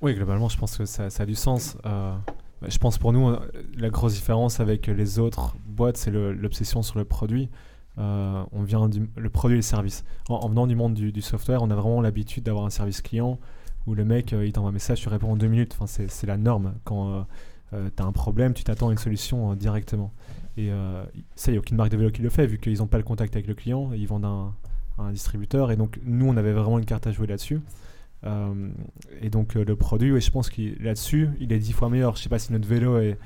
B: Oui, globalement, je pense que ça, ça a du sens. Euh, bah, je pense pour nous, euh, la grosse différence avec les autres boîtes, c'est l'obsession sur le produit. on vient du, le produit et le service. En, venant du monde du, du, software, on a vraiment l'habitude d'avoir un service client où le mec, il t'envoie un message, tu réponds en deux minutes. Enfin, c'est la norme. Quand euh, tu as un problème, tu t'attends à une solution euh, directement. Et euh, ça, il n'y a aucune marque de vélo qui le fait, vu qu'ils n'ont pas le contact avec le client, ils vendent un, un, distributeur. Et donc, nous, on avait vraiment une carte à jouer là-dessus. et donc, le produit, je pense qu'il là-dessus, il est dix fois meilleur. Je ne sais pas si notre vélo est.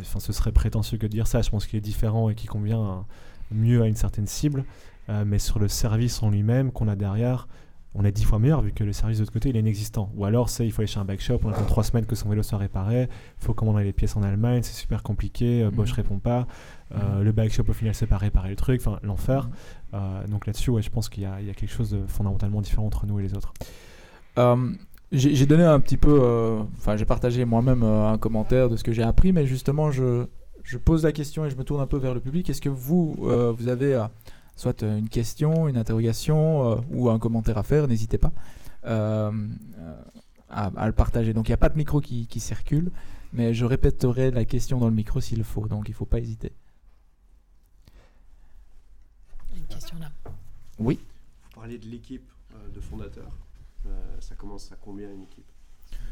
B: Enfin, ce serait prétentieux que de dire ça. Je pense qu'il est différent et qu'il convient mieux à une certaine cible. mais sur le service en lui-même qu'on a derrière, on est dix fois meilleur vu que le service de l'autre côté il est inexistant. Ou alors c'est il faut aller chez un bike shop, on attend trois semaines que son vélo soit réparé, il faut commander les pièces en Allemagne, c'est super compliqué, euh, Bosch mhm. répond pas, euh, mhm. le bike shop au final c'est pas réparer le truc, enfin l'enfer. Mhm. Euh, donc là-dessus ouais, je pense qu'il y, a quelque chose de fondamentalement différent entre nous et les autres.
A: j'ai donné un petit peu, enfin j'ai partagé moi-même un commentaire de ce que j'ai appris, mais justement je, je, pose la question et je me tourne un peu vers le public. Est-ce que vous, vous avez soit euh, une question, une interrogation euh, ou un commentaire à faire, n'hésitez pas euh, à, le partager. Donc il n'y a pas de micro qui, circule, Mais je répéterai la question dans le micro s'il le faut, donc il ne faut pas hésiter.
C: Une question là.
A: Oui.
F: Vous parlez de l'équipe euh, de fondateurs. Euh, ça commence à combien une équipe?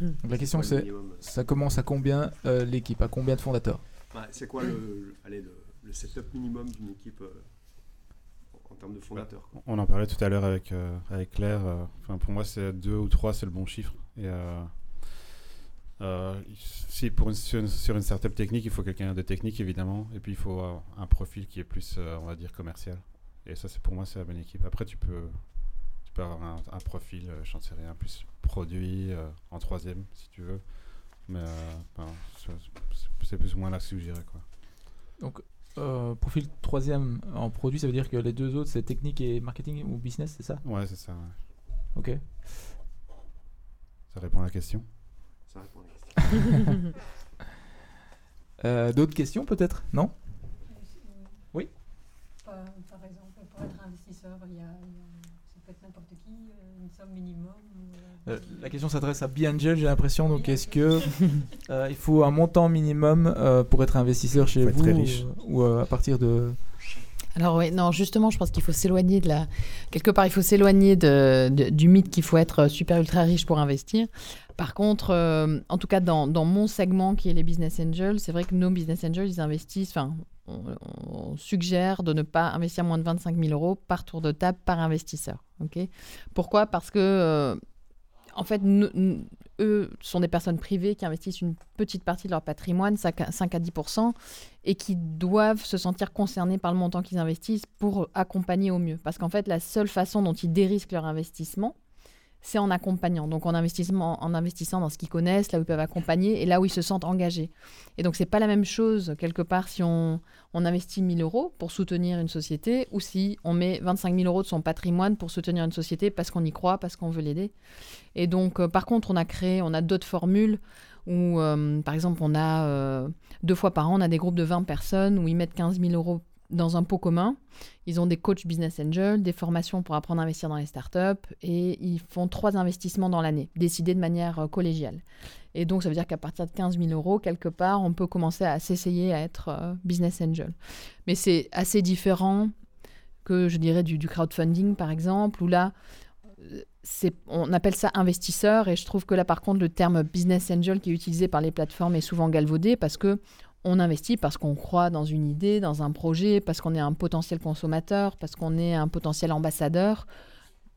A: Donc la question c'est, ça commence à combien euh, l'équipe? À combien de fondateurs?
F: Bah, C'est quoi le, le- allez, le, le setup minimum d'une équipe euh, en termes de fondateurs quoi
E: On en parlait tout à l'heure avec, euh, avec Claire. euh, Enfin, pour moi, c'est deux ou trois, c'est le bon chiffre. Et euh, euh, si pour une, sur, une, sur une startup technique, il faut quelqu'un de technique évidemment, et puis il faut euh, un profil qui est plus, euh, on va dire, commercial. Et ça, c'est pour moi, c'est la bonne équipe. Après, tu peux, tu peux avoir un, un profil, euh, j'en sais rien, plus produit euh, en troisième, si tu veux. Mais euh, ben, c'est- plus ou moins là que j'irais quoi.
A: Donc euh, profil troisième en produit, ça veut dire que les deux autres c'est technique et marketing ou business, c'est ça?
E: Ouais, c'est ça. ouais.
A: Ok.
E: Ça répond à la question?
F: Ça répond à la question.
A: Euh, D'autres questions peut-être? Non? Oui?
G: Par, par exemple, pour être investisseur, il y a, il y a- ça peut être n'importe qui, euh, une somme minimum. ou, euh,
A: Euh, La question s'adresse à Biangel, j'ai l'impression. Donc est-ce que euh, il faut un montant minimum euh, pour être investisseur chez vous
E: très riche.
A: ou, ou, à partir de
C: Alors oui, non, justement, je pense qu'il faut s'éloigner de la... Quelque part, il faut s'éloigner de, de- du mythe qu'il faut être super ultra riche pour investir. Par contre, euh, en tout cas, dans, dans mon segment qui est les business angels, c'est vrai que nos business angels, ils investissent, enfin, on, on suggère de ne pas investir moins de 25 000 euros par tour de table par investisseur. ok? Pourquoi? Parce que, euh, en fait, eux sont des personnes privées qui investissent une petite partie de leur patrimoine, 5 à 5 à 10 et qui doivent se sentir concernés par le montant qu'ils investissent pour accompagner au mieux. Parce qu'en fait, la seule façon dont ils dérisquent leur investissement, c'est en accompagnant. Donc en, investissement, en investissant dans ce qu'ils connaissent, là où ils peuvent accompagner et là où ils se sentent engagés. Et donc c'est pas la même chose, quelque part, si on, on investit 1000 euros pour soutenir une société ou si on met 25 000 euros de son patrimoine pour soutenir une société parce qu'on y croit, parce qu'on veut l'aider. Et donc, euh, par contre, on a créé, on a d'autres formules où, euh, par exemple, on a euh, deux fois par an, on a des groupes de 20 personnes où ils mettent 15 000 euros dans un pot commun. Ils ont des coachs business angels, des formations pour apprendre à investir dans les startups et ils font trois investissements dans l'année, décidés de manière euh, collégiale. Et donc, ça veut dire qu'à partir de 15 000 euros, quelque part, on peut commencer à s'essayer à être euh, business angel. Mais c'est assez différent que, je dirais, du, du crowdfunding, par exemple, où là, euh, on appelle ça investisseur et je trouve que là, par contre, le terme business angel qui est utilisé par les plateformes est souvent galvaudé parce que on investit parce qu'on croit dans une idée, dans un projet, parce qu'on est un potentiel consommateur, parce qu'on est un potentiel ambassadeur.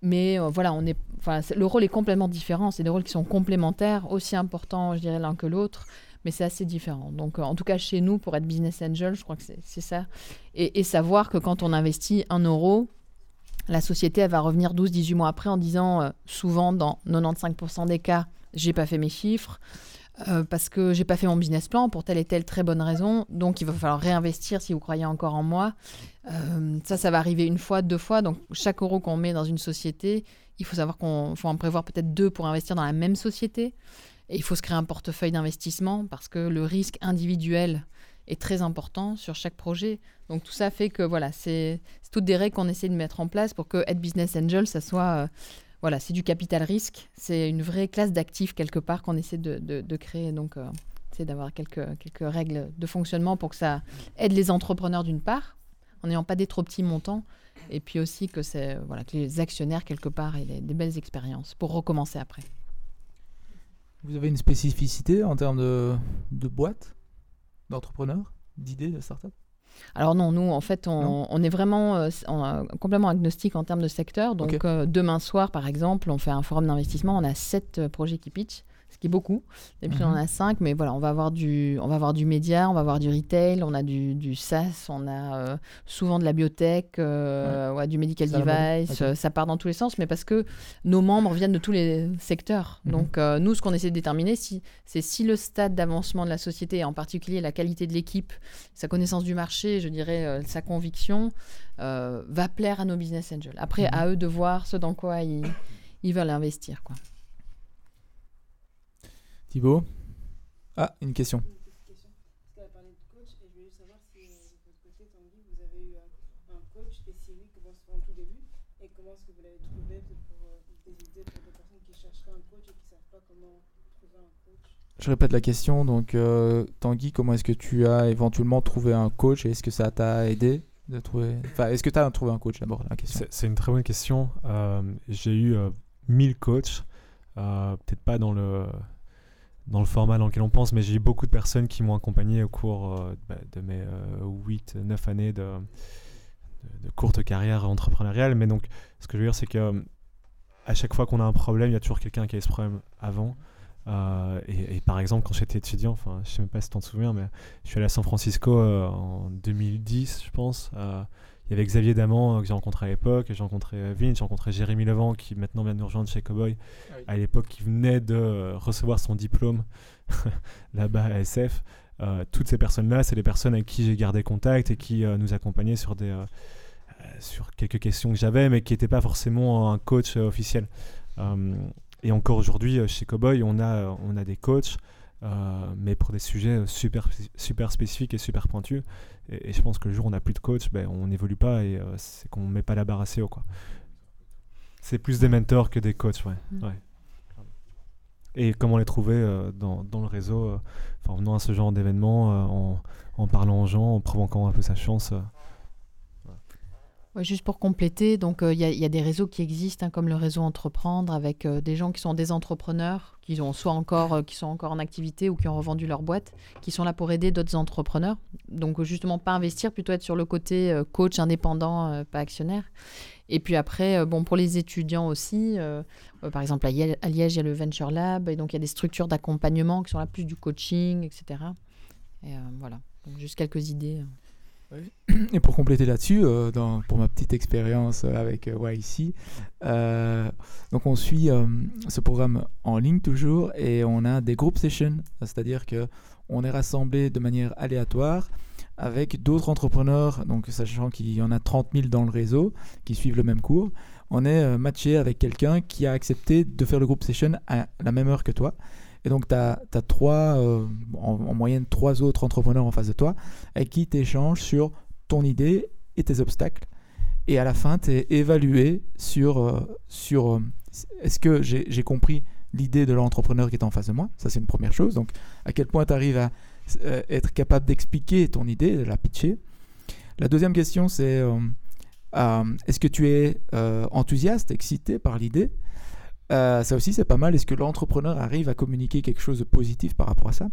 C: Mais euh, voilà, est, le rôle est complètement différent. C'est des rôles qui sont complémentaires, aussi importants, je dirais, l'un que l'autre, mais c'est assez différent. Donc, euh, en tout cas, chez nous, pour être business angel, je crois que c'est ça. Et, et savoir que quand on investit un euro, la société, elle va revenir 12-18 mois après en disant, euh, souvent, dans 95% des cas, j'ai pas fait mes chiffres. Euh, parce que j'ai pas fait mon business plan pour telle et telle très bonne raison, donc il va falloir réinvestir si vous croyez encore en moi. Euh, ça, ça va arriver une fois, deux fois. Donc, chaque euro qu'on met dans une société, il faut savoir qu'on faut en prévoir peut-être deux pour investir dans la même société. Et il faut se créer un portefeuille d'investissement parce que le risque individuel est très important sur chaque projet. Donc, tout ça fait que voilà, c'est toutes des règles qu'on essaie de mettre en place pour que être business angel, ça soit. euh, voilà, c'est du capital risque. C'est une vraie classe d'actifs quelque part qu'on essaie de, créer. Donc, euh, c'est d'avoir quelques, quelques règles de fonctionnement pour que ça aide les entrepreneurs d'une part, en n'ayant pas des trop petits montants, et puis aussi que, c'est, voilà, que les actionnaires, quelque part, aient des, belles expériences pour recommencer après.
A: Vous avez une spécificité en termes de, de boîte, d'entrepreneur, d'idées de start-up?
C: Alors non, nous, en fait, on, on est vraiment euh, euh, complètement agnostique en termes de secteur. Donc, euh, demain soir, par exemple, on fait un forum d'investissement. On a sept projets qui pitchent, ce qui est beaucoup. D'habitude,
A: Mhm.
C: on en a cinq, mais voilà, on va avoir du, on va avoir du média, on va avoir du retail, on a du, du SaaS, on a euh, souvent de la biotech, euh, ouais, du medical device. Euh, ça part dans tous les sens, mais parce que nos membres viennent de tous les secteurs.
A: Mhm.
C: Donc, euh, nous, ce qu'on essaie de déterminer, si, c'est si le stade d'avancement de la société, et en particulier la qualité de l'équipe, sa connaissance du marché, je dirais sa conviction, va plaire à nos business angels. Après,
A: Mhm.
C: à eux de voir ce dans quoi ils, ils veulent investir. Quoi.
A: Thibaut Ah, une question.
G: Je
A: répète la question. Donc, euh, Tanguy, comment est-ce que tu as éventuellement trouvé un coach et est-ce que ça t'a aidé de trouver. Enfin, est-ce que tu as trouvé un coach d'abord
B: C'est une très bonne question. Euh, J'ai eu euh, 1000 coachs, euh, peut-être pas dans le, dans le format dans lequel on pense, mais j'ai eu beaucoup de personnes qui m'ont accompagné au cours euh, bah, de mes 8-9 années de, courte carrière entrepreneuriale. Mais donc, ce que je veux dire, c'est que euh, à chaque fois qu'on a un problème, il y a toujours quelqu'un qui a eu ce problème avant. Euh, et, par exemple, quand j'étais étudiant, enfin, je sais même pas si tu t'en souviens, mais je suis allé à San Francisco euh, en 2010, je pense. Il y avait Xavier Damant euh, que j'ai rencontré à l'époque, j'ai rencontré euh, Vince, j'ai rencontré Jérémy Levent qui maintenant vient de nous rejoindre chez Cowboy. À l'époque, qui venait de euh, recevoir son diplôme là-bas à SF. Toutes ces personnes-là, c'est les personnes avec qui j'ai gardé contact et qui nous accompagnaient sur, des, sur quelques questions que j'avais, mais qui n'étaient pas forcément un coach officiel. Et encore aujourd'hui, chez Cowboy, on a, on a des coachs, euh, mais pour des sujets super, super spécifiques et super pointus. Et, et je pense que le jour où on n'a plus de coach, ben, on n'évolue pas et euh, c'est qu'on ne met pas la barre assez haut. quoi. C'est plus des mentors que des coachs, ouais.
C: Mm.
B: ouais. Et comment les trouver euh, dans, dans le réseau, euh, en venant à ce genre d'événement, en, en parlant aux gens, en provoquant un peu sa chance.
C: Juste pour compléter, donc euh, il y, a- des réseaux qui existent, hein, comme le réseau Entreprendre, avec euh, des gens qui sont des entrepreneurs, qui ont soit encore, euh, qui sont encore en activité ou qui ont revendu leur boîte, qui sont là pour aider d'autres entrepreneurs. Donc justement, pas investir, plutôt être sur le côté coach indépendant, pas actionnaire. Et puis après, bon, pour les étudiants aussi, par exemple à, Liège, il y a le Venture Lab, et donc il y a des structures d'accompagnement qui sont là plus du coaching, etc. Et voilà, juste quelques idées.
A: Et pour compléter là-dessus, euh, pour ma petite expérience avec euh, YC, euh, donc on suit euh, ce programme en ligne toujours et on a des group sessions, c'est-à-dire que on est rassemblés de manière aléatoire avec d'autres entrepreneurs, donc sachant qu'il y en a 30 000 dans le réseau qui suivent le même cours, on est matché avec quelqu'un qui a accepté de faire le group session à la même heure que toi. Et donc, tu as, trois, euh, en, en moyenne trois autres entrepreneurs en face de toi avec qui tu échanges sur ton idée et tes obstacles. Et à la fin, tu es évalué sur, euh, sur euh, est-ce que j'ai compris l'idée de l'entrepreneur qui est en face de moi? Ça, c'est une première chose. Donc, à quel point tu arrives à être capable d'expliquer ton idée, de la pitcher? La deuxième question, c'est est-ce que tu es enthousiaste, excité par l'idée? Euh, Ça aussi, c'est pas mal. Est-ce que l'entrepreneur arrive à communiquer quelque chose de positif par rapport à ça?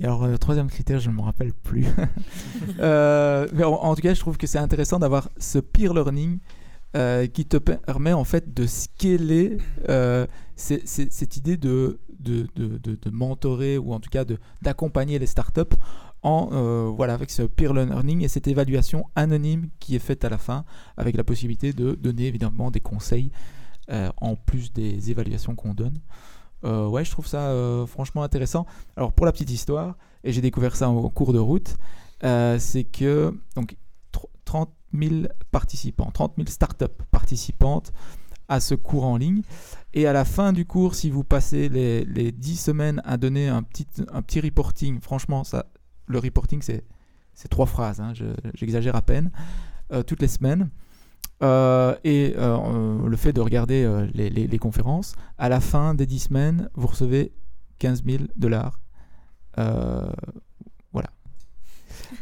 A: Et alors, le troisième critère, je ne me rappelle plus. Euh, mais en, tout cas, je trouve que c'est intéressant d'avoir ce peer learning euh, qui te permet en fait de scaler euh, cette idée de, de, de, de- de mentorer ou en tout cas d'accompagner les startups en, euh, voilà, avec ce peer learning et cette évaluation anonyme qui est faite à la fin avec la possibilité de donner évidemment des conseils euh, en plus des évaluations qu'on donne. Euh, ouais, je trouve ça euh, franchement intéressant. Alors pour la petite histoire, et j'ai découvert ça en cours de route, euh, c'est que donc tr- 30 000 participants, 30 000 startups participantes à ce cours en ligne. Et à la fin du cours, si vous passez les, les 10 semaines à donner un petit, un petit reporting, franchement, ça, le reporting, c'est trois phrases, hein, je- j'exagère à peine, euh, toutes les semaines. Euh, et euh, le fait de regarder euh, les, conférences, à la fin des 10 semaines, vous recevez 15 000 dollars. Voilà.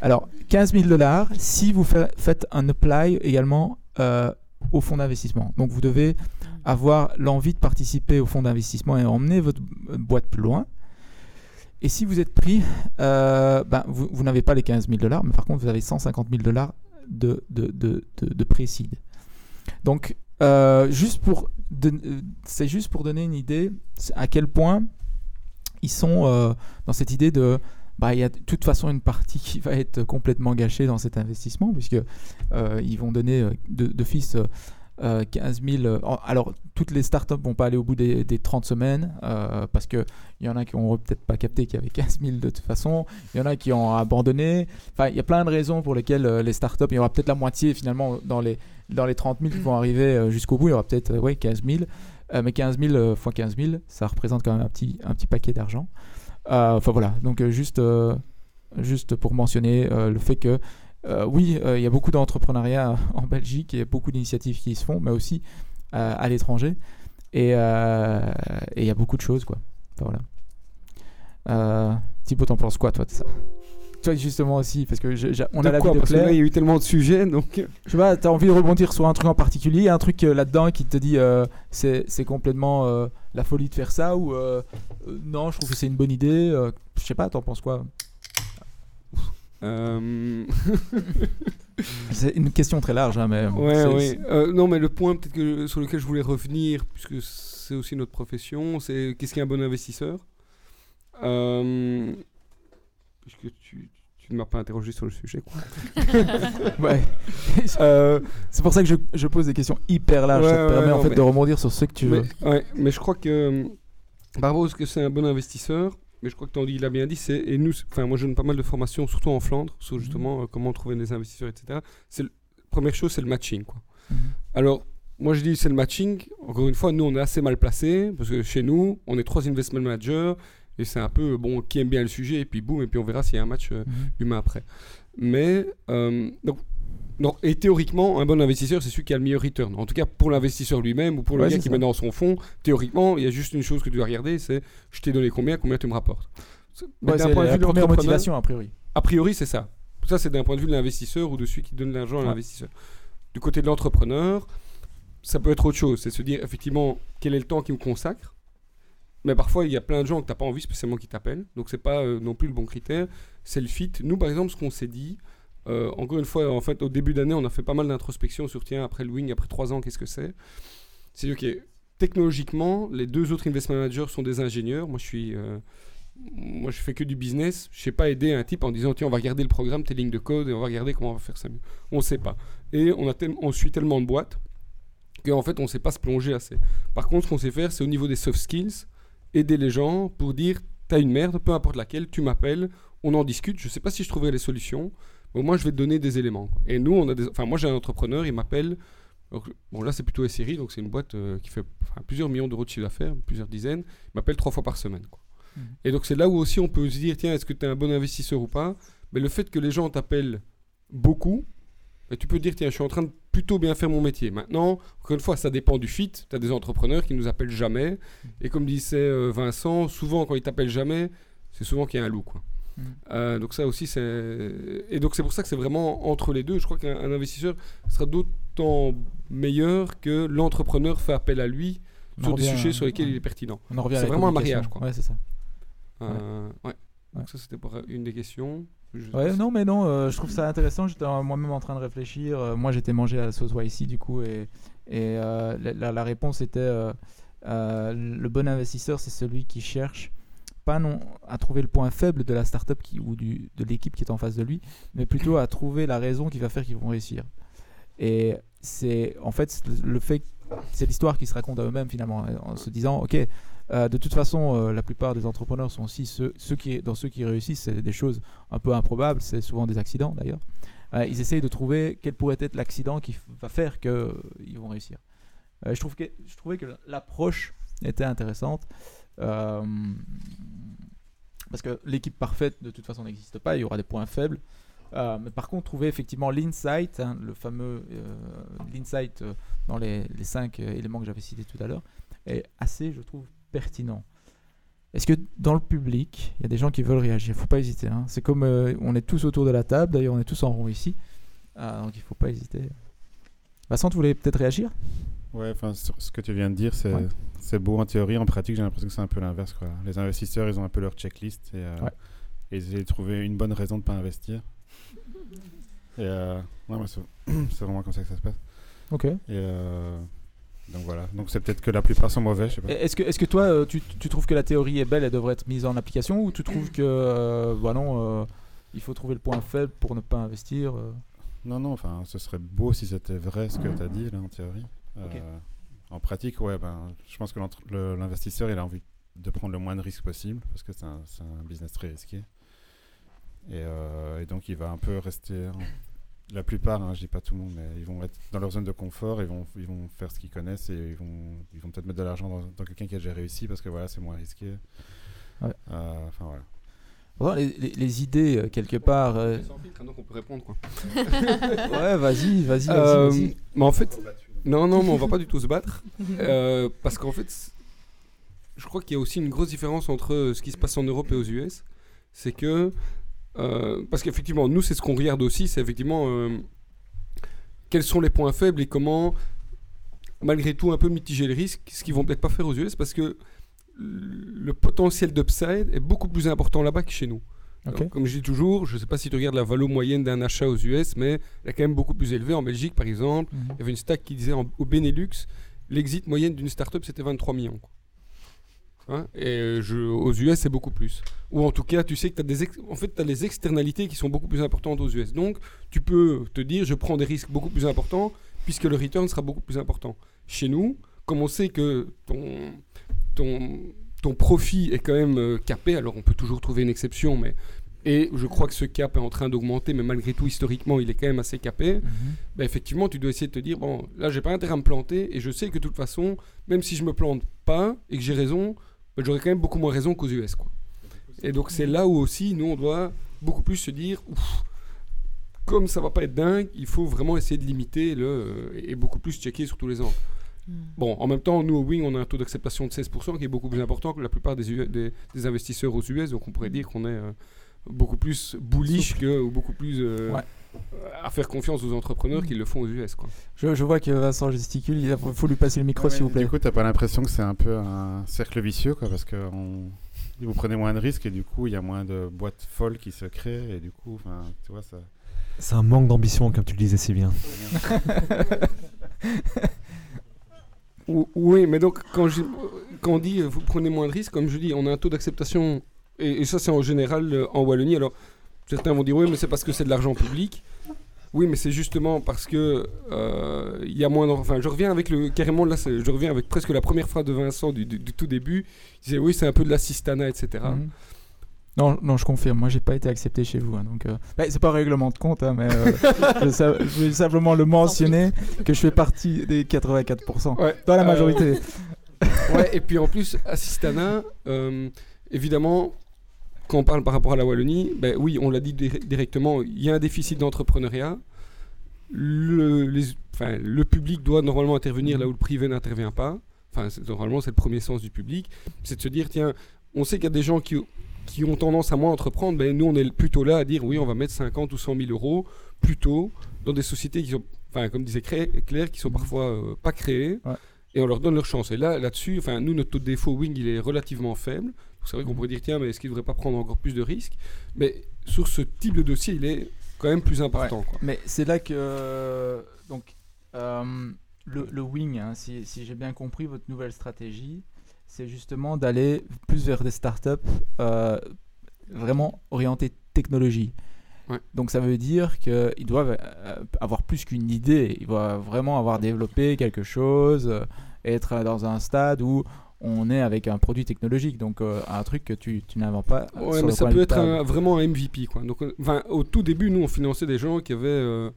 A: Alors, 15 000 dollars si vous fa- faites un apply également au fonds d'investissement. Donc, vous devez avoir l'envie de participer au fonds d'investissement et emmener votre boîte plus loin. Et si vous êtes pris, ben, vous, n'avez pas les 15 000 dollars, mais par contre, vous avez 150 000 dollars de, de, de, de. Donc, euh, juste pour euh, c'est juste pour donner une idée à quel point ils sont euh, dans cette idée de bah, il y a de toute façon une partie qui va être complètement gâchée dans cet investissement puisque euh, ils vont donner euh, de- d'office euh, euh, 15 000 euh, en- alors toutes les startups vont pas aller au bout des, des 30 semaines euh, parce que il y en a qui ont peut-être pas capté qu'il y avait 15 000 de toute façon il y en a qui ont abandonné. Enfin il y a plein de raisons pour lesquelles les startups il y aura peut-être la moitié finalement dans les dans les 30 000 qui vont arriver euh, jusqu'au bout il y aura peut-être euh, ouais, 15 000 Euh, mais 15 000 euh, fois 15 000 ça représente quand même un petit un petit paquet d'argent Euh, enfin voilà donc euh, juste euh, juste pour mentionner euh, le fait que euh, oui, euh, il y a beaucoup d'entrepreneuriat en Belgique et beaucoup d'initiatives qui se font, mais aussi euh, à l'étranger. Et euh, il y a beaucoup de choses, quoi. Enfin, voilà. Euh, Thibaut, t'en penses quoi, toi, de ça? Toi, justement, aussi, parce que je- je- on a
D: De Parce que là, il y a eu tellement de sujets, donc.
A: Je sais pas, t'as envie de rebondir sur un truc en particulier, un truc euh, là-dedans qui te dit euh, c'est complètement euh, la folie de faire ça ou euh, euh, non, je trouve que c'est une bonne idée. euh, je sais pas, t'en penses quoi?
D: Euh,
A: C'est une question très large, hein, mais
D: Ouais, ouais. Euh, non, mais le point peut-être que sur lequel je voulais revenir, puisque c'est aussi notre profession, c'est qu'est-ce qu'est un bon investisseur? Euh, Puisque tu, tu ne m'as pas interrogé sur le sujet. Quoi.
A: ouais.
D: Euh,
A: c'est pour ça que je, je pose des questions hyper larges.
D: Ouais,
A: ça te
D: ouais,
A: permet en fait
D: mais-
A: de rebondir sur ce que tu veux.
D: mais, ouais, mais je crois que euh, à ce que c'est un bon investisseur, mais je crois que Tandy l'a bien dit, c'est et nous, enfin moi je donne pas mal de formations, surtout en Flandre, sur
A: Mhm.
D: justement euh, comment trouver des investisseurs, etc. C'est première chose, c'est le matching, quoi.
A: Mhm.
D: Alors, moi je dis c'est le matching. Encore une fois, nous on est assez mal placés parce que chez nous, on est trois investment managers et c'est un peu bon qui aime bien le sujet et puis boum et puis on verra s'il y a un match euh,
A: Mhm.
D: humain après. Mais euh, donc non, et théoriquement, un bon investisseur, c'est celui qui a le meilleur return. En tout cas, pour l'investisseur lui-même ou pour le
A: Ouais,
D: gars qui
A: ça.
D: met dans son fonds, théoriquement, il y a juste une chose que tu dois regarder, c'est je t'ai donné combien, combien tu me rapportes.
A: Ouais,
D: d'un
A: c'est
D: point de
A: la
D: vue de
A: première motivation a priori.
D: a priori, c'est ça. Ça, c'est d'un point de vue de l'investisseur ou de celui qui donne l'argent à l'investisseur. Du côté de l'entrepreneur, ça peut être autre chose. C'est se dire, effectivement, quel est le temps qui me consacre. Mais parfois, il y a plein de gens que tu n'as pas envie spécialement qui t'appellent. Donc, c'est pas euh, non plus le bon critère. C'est le fit. Nous, par exemple, ce qu'on s'est dit, euh, encore une fois, en fait, au début d'année, on a fait pas mal d'introspection sur, tiens, après le wing, après trois ans, qu'est-ce que c'est? C'est OK. Technologiquement, les deux autres investment managers sont des ingénieurs. Moi, je suis. euh, moi, je fais que du business. Je sais pas aider un type en disant tiens, on va regarder le programme, tes lignes de code et on va regarder comment on va faire ça mieux. On ne sait pas. Et on, a on suit tellement de boîtes qu'en fait, on ne sait pas se plonger assez. Par contre, ce qu'on sait faire, c'est au niveau des soft skills, aider les gens pour dire t'as une merde, peu importe laquelle, tu m'appelles, on en discute. Je sais pas si je trouverai les solutions, mais au moins, je vais te donner des éléments. quoi. Et nous, on a des. Enfin, moi, j'ai un entrepreneur, il m'appelle. Bon, là, c'est plutôt SRI, donc c'est une boîte euh, qui fait enfin, plusieurs millions d'euros de chiffre d'affaires, plusieurs dizaines. Il m'appelle trois fois par semaine. Quoi.
A: Mhm.
D: Et donc, c'est là où aussi on peut se dire tiens, est-ce que tu es un bon investisseur ou pas? Mais le fait que les gens t'appellent beaucoup, tu peux dire tiens, je suis en train de plutôt bien faire mon métier. Maintenant, encore une fois, ça dépend du fit. Tu as des entrepreneurs qui nous appellent jamais. Et comme disait euh, Vincent, souvent, quand ils t'appellent jamais, c'est souvent qu'il y a un loup. Quoi.
A: Mhm.
D: Euh, donc ça aussi, c'est... Et donc c'est pour ça que c'est vraiment entre les deux. Je crois qu'un un investisseur sera d'autant meilleur que l'entrepreneur fait appel à lui
A: On
D: sur des sujets sur lesquels il est pertinent.
A: On en revient
D: C'est vraiment un mariage, quoi.
A: Ouais, c'est ça.
D: Euh, ouais.
A: Ouais.
D: Donc ça, c'était pour une des questions. Je-
A: Ouais, non, mais non, euh, je trouve ça intéressant. J'étais moi-même en train de réfléchir. Euh, moi, j'étais mangé à la sauce ici, du coup, et, et euh, la, la- réponse était le bon investisseur, c'est celui qui cherche pas non à trouver le point faible de la startup qui, ou du, de l'équipe qui est en face de lui, mais plutôt à trouver la raison qui va faire qu'ils vont réussir. Et c'est en fait le fait, c'est l'histoire qui se raconte à eux-mêmes finalement, en se disant, ok, de toute façon, euh, la plupart des entrepreneurs sont aussi ceux, qui, dans ceux qui réussissent, c'est des choses un peu improbables, c'est souvent des accidents d'ailleurs. Euh, ils essayent de trouver quel pourrait être l'accident qui va faire qu'ils vont réussir. Euh, je, trouvais que l'approche était intéressante. euh, parce que l'équipe parfaite, de toute façon, n'existe pas, il y aura des points faibles. Euh, mais par contre, trouver effectivement l'insight, hein, le fameux euh, l'insight euh, dans les, les cinq euh, éléments que j'avais cités tout à l'heure, est assez, je trouve, pertinent. Est-ce que dans le public, il y a des gens qui veulent réagir? Faut pas hésiter. hein. C'est comme euh, on est tous autour de la table, d'ailleurs on est tous en rond ici, Ah, donc il faut pas hésiter. Vincent, tu voulais peut-être réagir?
E: Ouais, enfin, sur ce que tu viens de dire, c'est
A: Ouais.
E: beau en théorie. En pratique, j'ai l'impression que c'est un peu l'inverse. Les investisseurs, ils ont un peu leur checklist et, euh,
A: Ouais.
E: et ils essaient de trouver une bonne raison de ne pas investir. Et euh, ouais, ouais, c'est c'est vraiment comme ça que ça se passe.
A: Ok.
E: Et euh, donc voilà. Donc c'est peut-être que la plupart sont mauvais.
A: Est-ce que, est-ce que toi, euh, tu, tu trouves que la théorie est belle et devrait être mise en application ou tu trouves que, euh, bah non, euh, il faut trouver le point faible pour ne pas investir euh?
E: Non, non, enfin, ce serait beau si c'était vrai ce que tu as dit, là, en théorie. En pratique, ouais, ben, je pense que l'investisseur, il a envie de prendre le moins de risques possible, parce que c'est un, un business très risqué. Et, et donc, il va un peu rester... La plupart, hein, je dis pas tout le monde, mais ils vont être dans leur zone de confort, ils vont, ils vont faire ce qu'ils connaissent et ils vont, ils vont peut-être mettre de l'argent dans, dans quelqu'un qui a déjà réussi parce que voilà, c'est moins risqué.
A: Ouais.
E: Euh, Enfin voilà.
A: Les, les- les idées, euh, quelque part. euh,
D: Sans filtre, donc on peut répondre quoi.
A: Ouais, vas-y, vas-y, vas-y.
D: Euh,
A: vas-y.
D: mais en fait, non, non, mais on va pas du tout se battre. Euh, parce qu'en fait, je crois qu'il y a aussi une grosse différence entre ce qui se passe en Europe et aux US. C'est que. Euh, parce qu'effectivement, nous, c'est ce qu'on regarde aussi, c'est effectivement euh, quels sont les points faibles et comment, malgré tout, un peu mitiger le risque, ce qu'ils vont peut-être pas faire aux US, parce que le potentiel d'upside est beaucoup plus important là-bas que chez nous. Comme je dis toujours, je ne sais pas si tu regardes la valo moyenne d'un achat aux US, mais elle est quand même beaucoup plus élevée. En Belgique, par exemple,
A: Mhm.
D: il y avait une stat qui disait en- au Benelux, l'exit moyenne d'une startup, c'était 23 millions. quoi. Hein, et euh, je, aux US, c'est beaucoup plus. Ou en tout cas, tu sais que tu as, des ex- en fait, as les externalités qui sont beaucoup plus importantes aux US. Donc, tu peux te dire, je prends des risques beaucoup plus importants, puisque le return sera beaucoup plus important. Chez nous, comme on sait que ton, ton, ton profit est quand même euh, capé, alors on peut toujours trouver une exception, mais et je crois que ce cap est en train d'augmenter, mais malgré tout, historiquement, il est quand même assez capé.
A: Mhm.
D: bah, effectivement, tu dois essayer de te dire bon, là, j'ai pas intérêt à me planter, et je sais que de toute façon, même si je me plante pas et que j'ai raison, bah, j'aurai quand même beaucoup moins raison qu'aux US, quoi. Et donc, c'est là où aussi, nous, on doit beaucoup plus se dire ouf, comme ça va pas être dingue, il faut vraiment essayer de limiter le euh, et beaucoup plus checker sur tous les angles.
C: Mm.
D: Bon, en même temps, nous au Wing, on a un taux d'acceptation de 16% qui est beaucoup plus important que la plupart des, des, des investisseurs aux US, donc on pourrait dire qu'on est euh, beaucoup plus bullish que, ou beaucoup plus euh,
A: Ouais.
D: À faire confiance aux entrepreneurs qui le font aux US. Quoi.
A: Je, je vois que Vincent gesticule, il faut lui passer le micro
E: Ouais,
A: s'il vous plaît.
E: Du coup, t'as pas l'impression que c'est un peu un cercle vicieux, quoi, parce que on- vous prenez moins de risques et du coup, il y a moins de boîtes folles qui se créent et du coup, tu vois, ça.
B: C'est un manque d'ambition, comme tu le disais si bien.
D: Ou- Oui, mais donc quand, je- quand on dit vous prenez moins de risques, comme je dis, on a un taux d'acceptation, et, et ça c'est en général euh, en Wallonie. Alors certains vont dire oui, mais c'est parce que c'est de l'argent public. Oui, mais c'est justement parce que euh, il y a moins. d'en- Enfin, je reviens avec le carrément là, je reviens avec presque la première phrase de Vincent du, du- du tout début. Il disait oui, c'est un peu de l'assistanat, etc.
A: Mhm. Non, non, je confirme. Moi, j'ai pas été accepté chez vous. hein, donc, euh, bah, c'est pas un règlement de compte, hein, mais euh, je, sa- je voulais simplement le mentionner que je fais partie des 84%.
D: Ouais,
A: Dans la
D: euh,
A: majorité.
D: ouais, et puis en plus, Assistana, euh, évidemment, quand on parle par rapport à la Wallonie, ben oui, on l'a dit dir- directement, il y a un déficit d'entrepreneuriat. Le, les- enfin, le public doit normalement intervenir là où le privé n'intervient pas. Enfin, normalement, c'est le premier sens du public. C'est de se dire, tiens, on sait qu'il y a des gens qui, qui ont tendance à moins entreprendre, ben nous, on est plutôt là à dire, oui, on va mettre 50 ou 100 000 euros plutôt dans des sociétés qui sont, enfin, comme disait Claire, qui sont parfois euh, pas créées.
A: Ouais.
D: Et on leur donne leur chance. Et là, là-dessus, enfin, nous, notre taux de défaut Wing, il est relativement faible. C'est vrai qu'on pourrait dire, tiens, mais est-ce qu'il ne devrait pas prendre encore plus de risques? Mais sur ce type de dossier, il est quand même plus important. quoi.
A: Mais c'est là que. euh, donc, euh, le, le wing, hein, si, si j'ai bien compris votre nouvelle stratégie, c'est justement d'aller plus vers des startups euh, vraiment orientées technologie.
D: Ouais.
A: Donc ça veut dire qu'ils doivent avoir plus qu'une idée, ils doivent vraiment avoir développé quelque chose, être dans un stade où on est avec un produit technologique, donc euh, un truc que tu, tu n'inventes pas. euh,
D: Ouais, mais ça peut être un- vraiment un MVP. Quoi. Donc, euh, enfin, au tout début, nous, on finançait des gens qui avaient euh,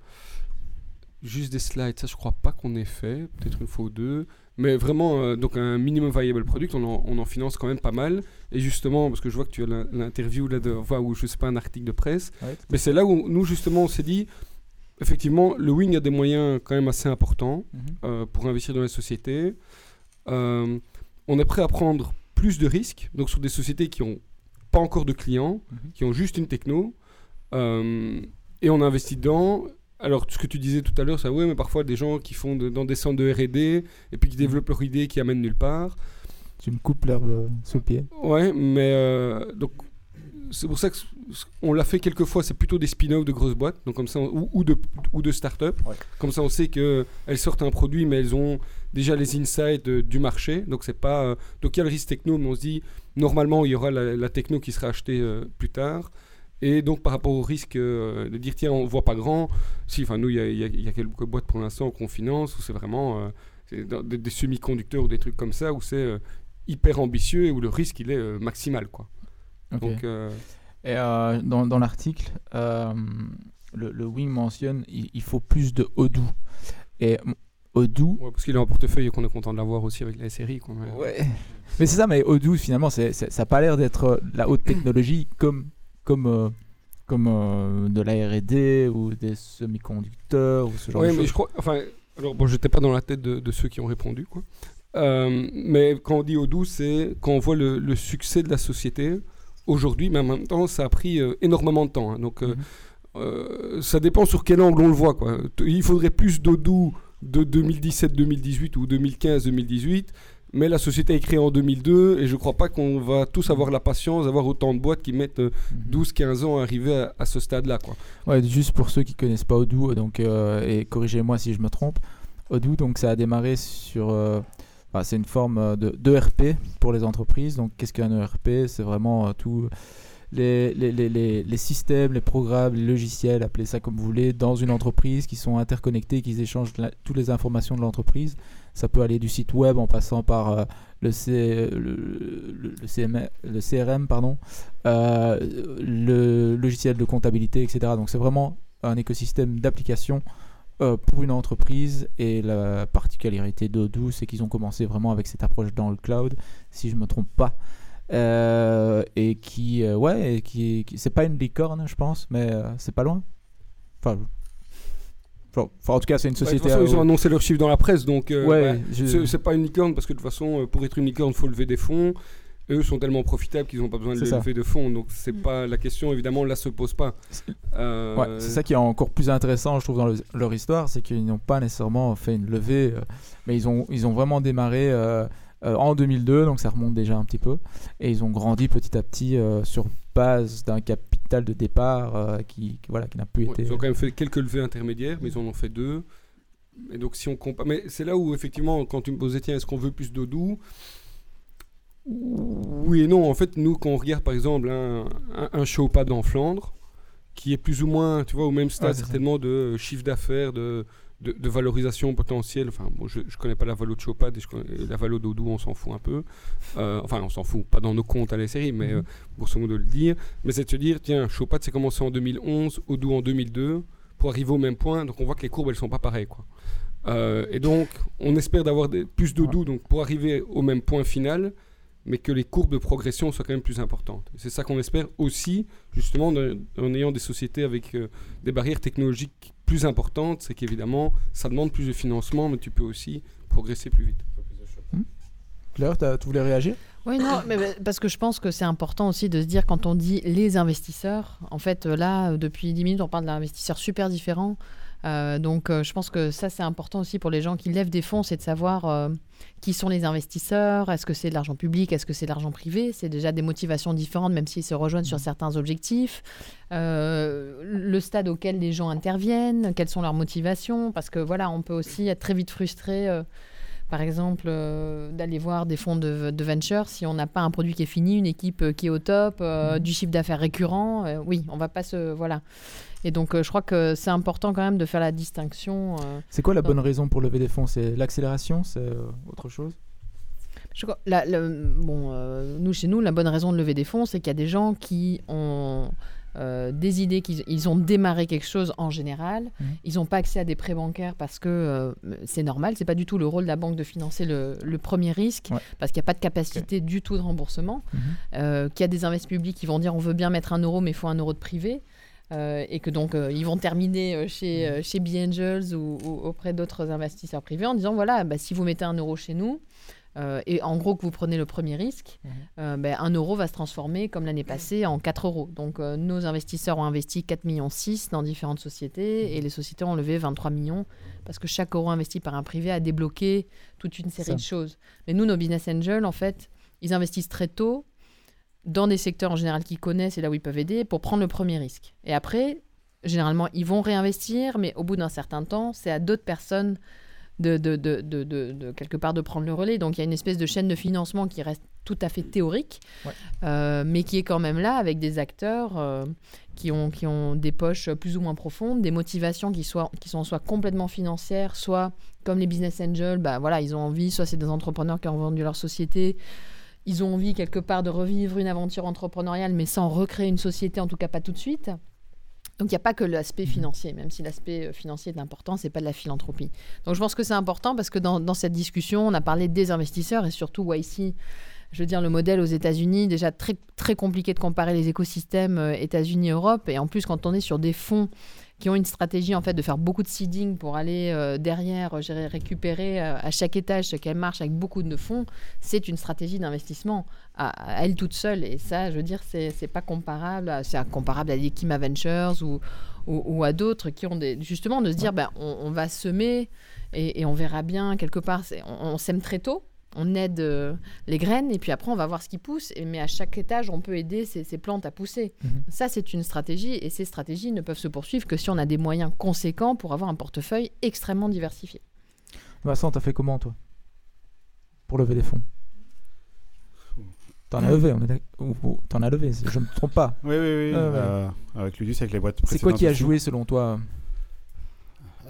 D: juste des slides. Ça, je crois pas qu'on ait fait. Peut-être une fois ou deux. Mais vraiment, euh, donc un minimum viable product, on en, on en finance quand même pas mal. Et justement, parce que je vois que tu as l'in- l'interview là, de, enfin, ou je sais pas, un article de presse.
A: Ouais,
D: Mais c'est là où nous, justement, on s'est dit, effectivement, le Wing a des moyens quand même assez importants
A: Mhm.
D: pour investir dans les sociétés. Euh, on est prêt à prendre plus de risques, donc sur des sociétés qui n'ont pas encore de clients,
A: Mhm.
D: qui ont juste une techno, euh, et on investit dedans. Alors, ce que tu disais tout à l'heure, ça, ouais, mais parfois des gens qui font de- dans des centres de RD, et puis qui développent leur idée qui amènent nulle part.
A: Tu me coupes l'herbe euh, sous le pied.
D: Ouais, mais euh, donc c'est pour ça que c- c- on l'a fait quelques fois. C'est plutôt des spin-offs de grosses boîtes, donc comme ça, on- ou, ou de ou de start-up.
A: Ouais.
D: Comme ça, on sait que elles sortent un produit, mais elles ont déjà les insights euh, du marché. Donc c'est pas euh, donc il y a le risque techno, mais on se dit normalement il y aura la, la techno qui sera achetée euh, plus tard. Et donc par rapport au risque euh, de dire tiens on voit pas grand, si enfin nous il y a, il y a- il y a quelques boîtes pour l'instant qu'on finance où c'est vraiment euh, des, des semi-conducteurs ou des trucs comme ça où c'est euh, hyper ambitieux et où le risque il est maximal quoi. Donc
A: Et dans, dans l'article, le, le Wing mentionne il, il faut plus de Odoo. Et Odoo,
D: ouais, parce qu'il est en portefeuille et qu'on est content de l'avoir aussi avec la série quoi. mais-
A: ouais. Mais c'est ça, mais Odoo finalement, ça n'a pas l'air d'être euh, la haute technologie comme, comme, euh, comme euh, de la R&D ou des semi-conducteurs ou ce genre
D: Ouais,
A: de
D: mais
A: choses.
D: je crois enfin alors bon j'étais pas dans la tête de, de ceux qui ont répondu quoi. Euh, mais quand on dit Odoo, c'est quand on voit le, le succès de la société aujourd'hui, mais en même temps, ça a pris énormément de temps. hein. donc, euh, ça dépend sur quel angle on le voit. Quoi. Il faudrait plus d'Odoo de 2017-2018 ou 2015-2018. Mais la société est créée en 2002 et je crois pas qu'on va tous avoir la patience d'avoir autant de boîtes qui mettent euh,
A: Mhm.
D: 12-15 ans à arriver à, à ce stade-là. quoi.
A: Ouais, juste pour ceux qui connaissent pas Odoo, donc, euh, et corrigez-moi si je me trompe, Odoo, donc ça a démarré sur. euh, c'est une forme de d'ERP pour les entreprises. Donc, qu'est-ce qu'un ERP C'est vraiment euh, tout. Les, les, les, les, systèmes, les programmes, les logiciels, appelez ça comme vous voulez, dans une entreprise qui sont interconnectés, qui échangent toutes les informations de l'entreprise. Ça peut aller du site web en passant par euh, le, C, le, le- le CRM, pardon, euh, le logiciel de comptabilité, etc. Donc c'est vraiment un écosystème d'applications euh, pour une entreprise. Et la particularité d'Odoo, c'est qu'ils ont commencé vraiment avec cette approche dans le cloud, si je me trompe pas. Euh, et qui, euh, ouais, et qui, qui- c'est pas une licorne, je pense, mais euh, c'est pas loin. Enfin, enfin, en tout cas, c'est une
D: Ouais, de toute
A: société.
D: façon,
A: à-
D: ils ont annoncé leurs chiffres dans la presse, donc euh,
A: Ouais,
D: ouais,
A: je-
D: c'est- pas une licorne parce que de toute façon, pour être une licorne, il faut lever des fonds. Eux sont tellement profitables qu'ils n'ont pas besoin de lever de fonds, donc c'est
C: Mm.
D: pas la question. Évidemment, là se pose pas. Euh,
A: Ouais, c'est ça qui est encore plus intéressant, je trouve, dans le- leur histoire, c'est qu'ils n'ont pas nécessairement fait une levée, euh, mais ils ont, ils ont vraiment démarré en 2002, donc ça remonte déjà un petit peu, et ils ont grandi petit à petit euh, sur base d'un capital de départ euh, qui, qui, voilà, qui n'a plus
D: Ouais,
A: été.
D: Ils ont quand même fait quelques levées intermédiaires, mais ils en ont fait deux. Et donc, si on compare. Mais c'est là où, effectivement, quand tu me posais, tiens, est-ce qu'on veut plus d'Odoo Oui et non. En fait, nous, quand on regarde, par exemple, un, un, un Showpad en Flandre, qui est plus ou moins, tu vois, au même stade,
A: Ouais,
D: certainement, de chiffre d'affaires, de, de, de valorisation potentielle. Enfin, bon, je, je connais pas la valo de Showpad et, je connais- et la valo d'Odoo, on s'en fout un peu. Euh, enfin, on s'en fout, pas dans nos comptes à la série, mais
A: Mhm.
D: euh, grosso modo de le dire. Mais c'est de se dire, tiens, Showpad, c'est commencé en 2011, Odoo en 2002 pour arriver au même point. Donc on voit que les courbes elles sont pas pareilles quoi. Euh, et donc on espère d'avoir plus de doux donc pour arriver au même point final, mais que les courbes de progression soient quand même plus importantes. C'est ça qu'on espère aussi justement en ayant des sociétés avec euh, des barrières technologiques plus importantes, c'est qu'évidemment ça demande plus de financement, mais tu peux aussi progresser plus vite.
A: Claire, t'as- tu voulais réagir?
C: Oui, non, mais parce que je pense que c'est important aussi de se dire quand on dit les investisseurs, en fait, là, depuis 10 minutes, on parle d'investisseurs super différents. Euh, donc, euh, je pense que ça, c'est important aussi pour les gens qui lèvent des fonds, c'est de savoir euh, qui sont les investisseurs, est-ce que c'est de l'argent public, est-ce que c'est de l'argent privé? C'est déjà des motivations différentes, même s'ils se rejoignent sur certains objectifs. Le stade auquel les gens interviennent, quelles sont leurs motivations, parce que voilà, on peut aussi être très vite frustré. par exemple, euh, d'aller voir des fonds de, de venture, si on n'a pas un produit qui est fini, une équipe qui est au top, euh,
A: Mhm.
C: du chiffre d'affaires récurrent, euh, oui, on va pas se... Voilà. Et donc, euh, je crois que c'est important quand même de faire la distinction. euh,
A: C'est quoi la bonne raison pour lever des fonds? C'est l'accélération? C'est euh, autre chose?
C: Je la- bon, nous, chez nous, la bonne raison de lever des fonds, c'est qu'il y a des gens qui ont euh, des idées, qu'ils ils ont démarré quelque chose en général.
A: Mhm.
C: Ils n'ont pas accès à des prêts bancaires parce que euh, c'est normal. C'est pas du tout le rôle de la banque de financer le, le premier risque
A: Ouais.
C: parce qu'il n'y a pas de capacité du tout de remboursement. Euh, qu'il y a des investissements publics qui vont dire on veut bien mettre un euro, mais il faut un euro de privé. Euh, et que donc euh, ils vont terminer euh, chez, euh, chez B-Angels ou, ou auprès d'autres investisseurs privés en disant voilà, bah, si vous mettez un euro chez nous, et en gros que vous prenez le premier risque,
A: Mhm.
C: euh, ben, un euro va se transformer comme l'année passée en 4 euros. Donc nos investisseurs ont investi 4 millions 6 dans différentes sociétés et les sociétés ont levé 23 millions parce que chaque euro investi par un privé a débloqué toute une série
A: Ça.
C: de choses. Mais nous, nos business angels, en fait, ils investissent très tôt dans des secteurs en général qu'ils connaissent et là où ils peuvent aider pour prendre le premier risque. Et après, généralement, ils vont réinvestir, mais au bout d'un certain temps, c'est à d'autres personnes de, de, de, de, quelque part de prendre le relais. Donc il y a une espèce de chaîne de financement qui reste tout à fait théorique,
A: Ouais.
C: euh, mais qui est quand même là avec des acteurs euh, qui, ont, qui ont des poches plus ou moins profondes, des motivations qui, soient, qui sont soit complètement financières, soit comme les business angels, bah, voilà, ils ont envie, soit c'est des entrepreneurs qui ont vendu leur société, ils ont envie quelque part de revivre une aventure entrepreneuriale, mais sans recréer une société, en tout cas pas tout de suite. Donc il n'y a pas que l'aspect financier, même si l'aspect euh, financier est important, c'est pas de la philanthropie. Donc je pense que c'est important parce que dans, cette discussion, on a parlé des investisseurs et surtout YC je veux dire, le modèle aux États-Unis, déjà très, très compliqué de comparer les écosystèmes euh, États-Unis-Europe. Et en plus, quand on est sur des fonds qui ont une stratégie en fait de faire beaucoup de seeding pour aller euh, derrière euh, récupérer à chaque étage ce qu'elle marche avec beaucoup de fonds, c'est une stratégie d'investissement à, elle toute seule. Et ça, je veux dire, c'est pas comparable. C'est comparable à l'Ekima Ventures ou, ou, à d'autres qui ont des, justement de se dire, ben, on, va semer et, on verra bien quelque part. On, on sème très tôt on aide euh, les graines et puis après on va voir ce qui pousse. Et, mais à chaque étage, on peut aider ces, plantes à pousser. Mhm. Ça, c'est une stratégie et ces stratégies ne peuvent se poursuivre que si on a des moyens conséquents pour avoir un portefeuille extrêmement diversifié.
A: Vincent, t'as fait comment toi? Pour lever des fonds? T'en as levé, t'en as levé, je me trompe pas.
E: Oui, oui, oui. Euh, avec Ludus, avec les boîtes.
A: C'est quoi qui a joué selon toi?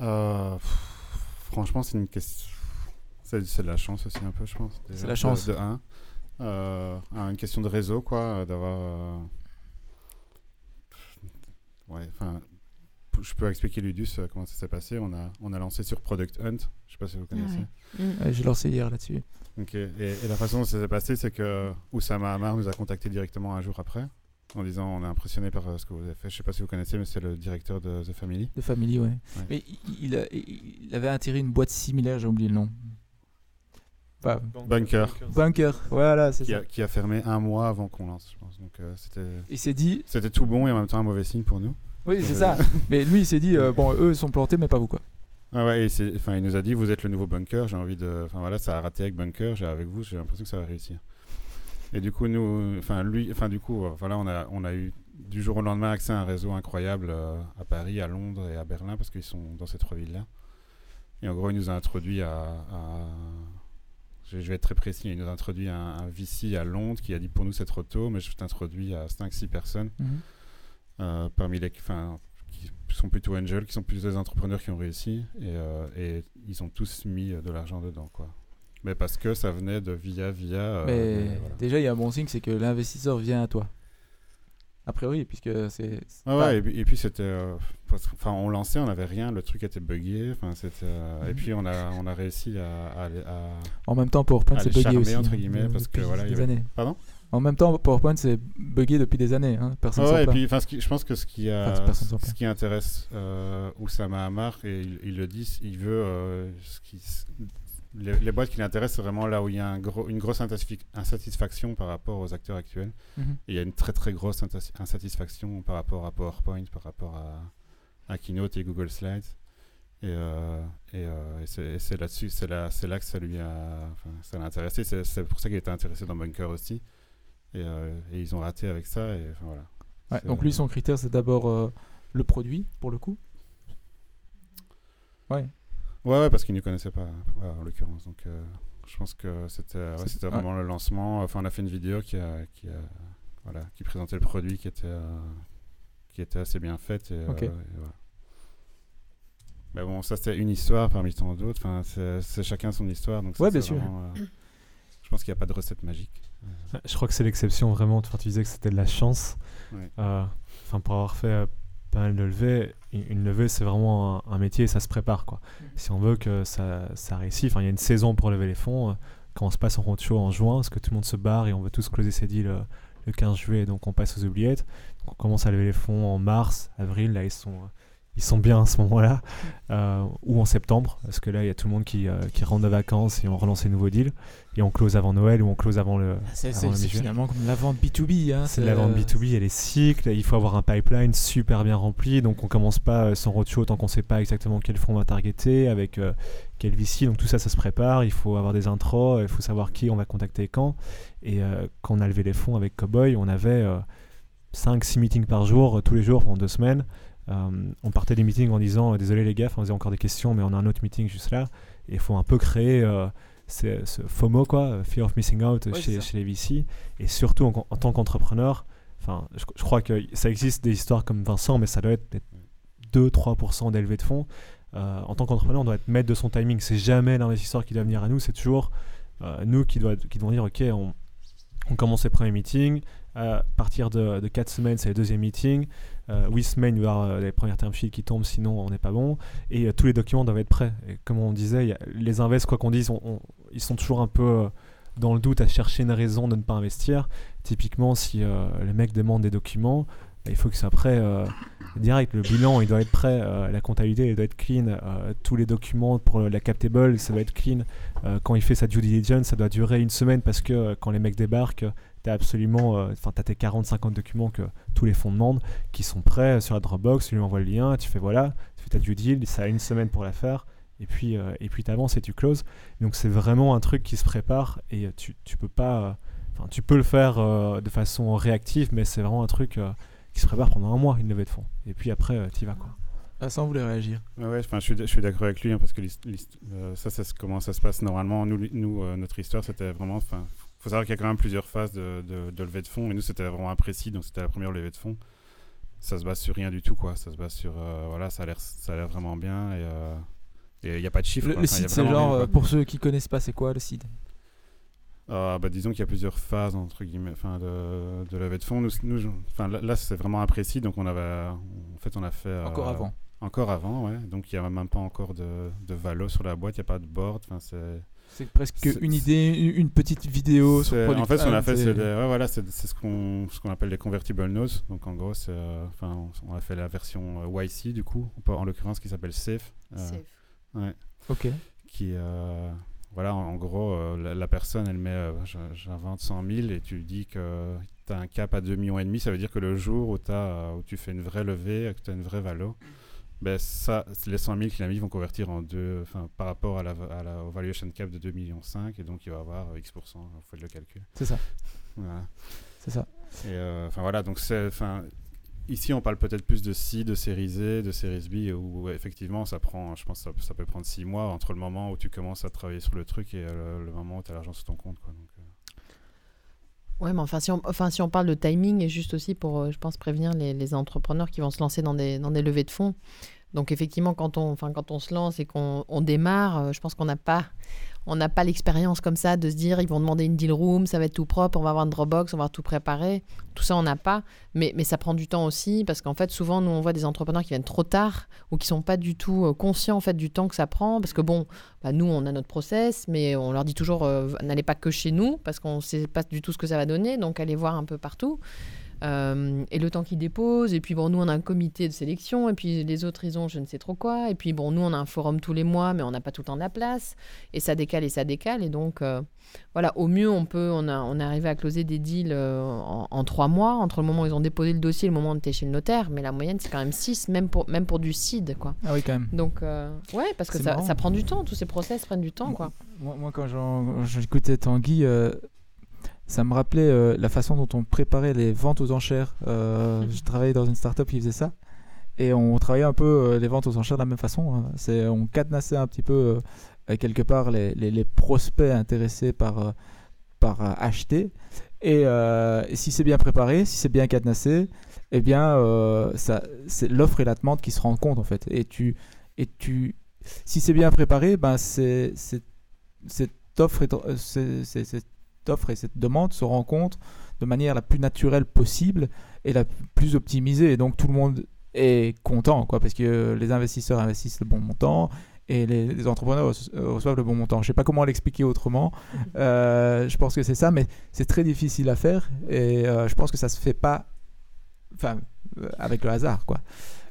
E: Euh, Franchement, c'est une question c'est de la chance aussi un peu, je pense.
A: C'est la chance.
E: De, un. Euh, une question de réseau, quoi, euh, d'avoir... Euh, ouais, enfin... Je peux expliquer Ludus comment ça s'est passé. On a, on a lancé sur Product Hunt. Je sais pas si vous connaissez.
A: Mm. J'ai lancé hier là-dessus.
E: Ok. Et, la façon dont ça s'est passé, c'est que Oussama Amar nous a contacté directement un jour après en disant on est impressionné par ce que vous avez fait. Je sais pas si vous connaissez, mais c'est le directeur de The Family.
A: The Family, ouais. Mais il, il, avait atterri une boîte similaire, j'ai oublié le nom.
E: Bunker.
A: Bunker, voilà, c'est
E: qui
A: ça.
E: A, qui a fermé un mois avant qu'on lance, je pense. Donc, euh, c'était.
A: Il s'est dit.
E: C'était tout bon et en même temps un mauvais signe pour nous.
A: Oui, c'est ça. mais lui, il s'est dit, euh, bon, eux ils sont plantés, mais pas vous, quoi.
E: Ah ouais, enfin, il nous a dit, vous êtes le nouveau bunker, j'ai envie de. Enfin voilà, ça a raté avec bunker, j'ai avec vous, j'ai l'impression que ça va réussir. Et du coup, nous, enfin lui, enfin du coup, euh, voilà, on a, on a eu du jour au lendemain accès à un réseau incroyable à Paris, à Londres et à Berlin parce qu'ils sont dans ces trois villes-là. Et en gros, il nous a introduit à je, vais être très précis, il nous a introduit un, VC à Londres qui a dit pour nous c'est trop tôt, mais je t'introduis à 5-6 personnes, mhm. euh, parmi les, qui sont plutôt angels, qui sont plutôt des entrepreneurs qui ont réussi, et, euh, et ils ont tous mis de l'argent dedans, quoi. Mais parce que ça venait de via via. Euh,
A: mais déjà, il y a un bon signe, c'est que l'investisseur vient à toi. A priori, puisque c'est.
E: Ah ouais, et, puis c'était. Euh, enfin, on lançait, on n'avait rien, le truc était buggé. Enfin, c'était. Euh, et mhm. puis on a, on a réussi à.
A: en même temps, PowerPoint c'est buggé aussi.
E: entre hein, guillemets, parce que voilà.
A: Avait... années.
E: Pardon?
A: En même temps, PowerPoint c'est buggé depuis des années. Hein. Personne
E: ouais, et puis, ce qui, je pense que ce qui, a, ce qui intéresse euh, Oussama Hamar, et il, il, le dit, il veut. Ce qui, les, boîtes qui l'intéressent, c'est vraiment là où il y a un gros, une grosse insatisfaction par rapport aux acteurs actuels. Mhm. il y a une très très grosse insatisfaction par rapport à PowerPoint, par rapport à, Keynote et Google Slides. Et, euh, euh, c'est là-dessus, c'est là, là que ça lui a, ça l'a intéressé. C'est pour ça qu'il était intéressé dans Bunker aussi. Et, euh, ils ont raté avec ça. Et, voilà.
A: donc lui, son critère, c'est d'abord le produit, pour le coup. Ouais.
E: Ouais, ouais parce qu'ils ne connaissaient pas, en l'occurrence. Donc, euh, je pense que c'était c'était vraiment le lancement. Enfin, on a fait une vidéo qui, a, qui, a, voilà, qui présentait le produit qui était, euh, qui était assez bien faite. Et, euh, voilà. Mais bon, ça, c'était une histoire parmi tant d'autres. Enfin, c'est chacun son histoire. Donc
A: ouais, bien sûr.
E: je pense qu'il n'y a pas de recette magique.
B: Je crois que c'est l'exception, vraiment. Enfin, tu disais que c'était de la chance. Enfin, pour avoir fait pas mal de levées. Une levée, c'est vraiment un, métier et ça se prépare. Quoi. Mm. Si on veut que ça, ça réussisse, il y a une saison pour lever les fonds. Euh, quand on se passe en roadshow en juin, parce que tout le monde se barre et on veut tous closer ses deals euh, le 15 juillet, donc on passe aux oubliettes. on commence à lever les fonds en mars, avril, là ils sont euh, ils sont bien à ce moment-là, euh, ou en septembre, parce que là, il y a tout le monde qui, euh, qui rentre de vacances et on relance les nouveaux deals, et on close avant Noël ou on close avant le.
A: Ah, c'est finalement comme la vente B2B. Hein,
B: c'est la vente B2B, il y a les cycles, il faut avoir un pipeline super bien rempli, donc on commence pas euh, sans roadshow tant qu'on sait pas exactement quel fonds on va targeter, avec quel VC, donc tout ça, ça se prépare, il faut avoir des intros, il faut savoir qui on va contacter quand, et quand on a levé les fonds avec Cowboy, on avait 5-6 meetings par jour, tous les jours pendant deux semaines. Euh, on partait des meetings en disant euh, désolé les gars, on faisait encore des questions, mais on a un autre meeting juste là. Et il faut un peu créer euh, ce, FOMO, quoi, Fear of Missing Out chez, les VC. Et surtout en, tant qu'entrepreneur, enfin, je, crois que ça existe des histoires comme Vincent, mais ça doit être 2-3% d'élevé de fonds. en tant qu'entrepreneur, on doit être maître de son timing. C'est jamais l'investisseur qui doit venir à nous, c'est toujours nous qui, doit, qui devons dire ok, on, on commence les premiers meetings. À partir de, de 4 semaines, c'est le deuxième meeting. Euh, oui, semaine, il y avoir les premières term sheets qui tombent, sinon on n'est pas bon. Et euh, tous les documents doivent être prêts. Et comme on disait, les invests, quoi qu'on dise, ils sont toujours un peu dans le doute à chercher une raison de ne pas investir. Typiquement, si euh, le mec demande des documents, bah, il faut que ça soit prêt euh, direct. Le bilan, il doit être prêt. euh, la comptabilité, il doit être clean. euh, tous les documents pour la captable, ça doit être clean. Euh, quand il fait sa due diligence, ça doit durer une semaine parce que euh, quand les mecs débarquent, tu as absolument, euh, enfin, t'as tes 40-50 documents que tous les fonds demandent qui sont prêts sur la Dropbox. Tu lui envoies le lien, tu fais voilà, tu fais ta due deal, ça a une semaine pour la faire. Et puis, euh, et puis tu avances et tu closes. Donc c'est vraiment un truc qui se prépare et euh, tu, tu peux pas. euh, Enfin, tu peux le faire euh, de façon réactive, mais c'est vraiment un truc euh, qui se prépare pendant un mois, une levée de fonds. Et puis après, tu y vas quoi.
A: Vincent voulait réagir.
E: Ouais, ouais, enfin, je suis, je suis d'accord avec lui hein, parce que euh, ça, c'est comment ça se passe normalement. Nous, nous euh, notre histoire, c'était vraiment. Enfin, faut savoir qu'il y a quand même plusieurs phases de, de, de levée de fonds. Et nous, c'était vraiment imprécis, donc c'était la première levée de fonds. Ça se base sur rien du tout, quoi. Ça se base sur. euh, voilà, ça a l'air, vraiment bien et euh, il n'y a pas de chiffres.
A: Le, le
E: Enfin,
A: site, c'est genre,
E: rien,
A: euh, pour ceux qui connaissent pas, c'est quoi le site?
E: Ah, bah, disons qu'il y a plusieurs phases entre guillemets, enfin, de, de levée de fonds. Nous, nous, là, c'est vraiment imprécis, donc on avait, en fait, on a fait euh,
A: Encore avant.
E: Encore avant, ouais. Donc il n'y a même pas encore de, de valo sur la boîte, il n'y a pas de board. Enfin, c'est.
A: C'est presque une idée, une petite vidéo sur
E: En fait, ce qu'on a
A: Hunt
E: fait, c'est ouais, voilà, c'est c'est ce qu'on ce qu'on appelle les convertible notes. Donc en gros, c'est, euh, enfin, on, on a fait la version euh, YC du coup, en l'occurrence qui s'appelle Safe. euh,
C: Safe.
E: ouais,
A: Ok.
E: qui euh, voilà, en, en gros, euh, la, la personne, elle met, euh, j'invente 100 000 et tu lui dis que tu as un cap à 2 millions et demi, ça veut dire que le jour où, t'as, euh, où tu fais une vraie levée, que tu as une vraie valo, ben ça, les 100 000 qu'il a mis vont convertir en deux, enfin, par rapport à la, à la au valuation cap de 2 millions 5 et donc il va avoir euh, X%, vous faites le calcul.
A: C'est ça.
E: Voilà.
A: C'est ça.
E: Et euh, enfin voilà, donc c'est, enfin, ici on parle peut-être plus de C, de série Z, de série B, où effectivement ça prend, je pense ça, ça peut prendre 6 mois entre le moment où tu commences à travailler sur le truc et euh, le, le moment où tu as l'argent sur ton compte. Quoi. Donc, euh,
C: Ouais, mais enfin si, on, enfin, si on parle de timing, et juste aussi pour, je pense, prévenir les, les entrepreneurs qui vont se lancer dans des, dans des levées de fonds. Donc effectivement, quand on, enfin, quand on se lance et qu'on on démarre, euh, je pense qu'on n'a pas, on n'a pas l'expérience comme ça de se dire ils vont demander une deal room, ça va être tout propre, on va avoir une Dropbox, on va tout préparer. Tout ça, on n'a pas. Mais, mais ça prend du temps aussi parce qu'en fait, souvent, nous, on voit des entrepreneurs qui viennent trop tard ou qui sont pas du tout euh, conscients en fait du temps que ça prend. Parce que bon, bah, nous, on a notre process, mais on leur dit toujours euh, n'allez pas que chez nous parce qu'on ne sait pas du tout ce que ça va donner. Donc, allez voir un peu partout. Euh, et le temps qu'ils déposent. Et puis, bon, nous, on a un comité de sélection. Et puis, les autres, ils ont je ne sais trop quoi. Et puis, bon, nous, on a un forum tous les mois, mais on n'a pas tout le temps de la place. Et ça décale et ça décale. Et donc, euh, voilà, au mieux, on peut, on, a, on est arrivé à closer des deals euh, en, en trois mois, entre le moment où ils ont déposé le dossier et le moment où on était chez le notaire. Mais la moyenne, c'est quand même six, même pour, même pour du seed, quoi.
A: Ah oui, quand même.
C: Donc, ouais, parce que ça, prend du temps. Tous ces process prennent du temps,
A: Moi-
C: quoi.
A: Moi, moi, quand j'écoutais Tanguy, ça me rappelait euh, la façon dont on préparait les ventes aux enchères. Euh, je travaillais dans une startup qui faisait ça. Et on travaillait un peu euh, les ventes aux enchères de la même façon. hein. C'est, on cadenassait un petit peu, quelque part, les, les- les prospects intéressés par, par acheter. Et, et si c'est bien préparé, si c'est bien cadenassé, eh bien, ça, c'est l'offre et la demande qui se rendent compte, en fait. Et tu, et tu, si c'est bien préparé, ben c'est, c'est- cette offre, c'est- cette offre et cette demande se rencontrent de manière la plus naturelle possible et la plus optimisée. Et donc tout le monde est content, quoi, parce que les investisseurs investissent le bon montant et les, les entrepreneurs reço- reçoivent le bon montant. Je sais pas comment l'expliquer autrement. Euh, je pense que c'est ça, mais c'est très difficile à faire et euh, je pense que ça se fait pas, enfin, euh, avec le hasard, quoi.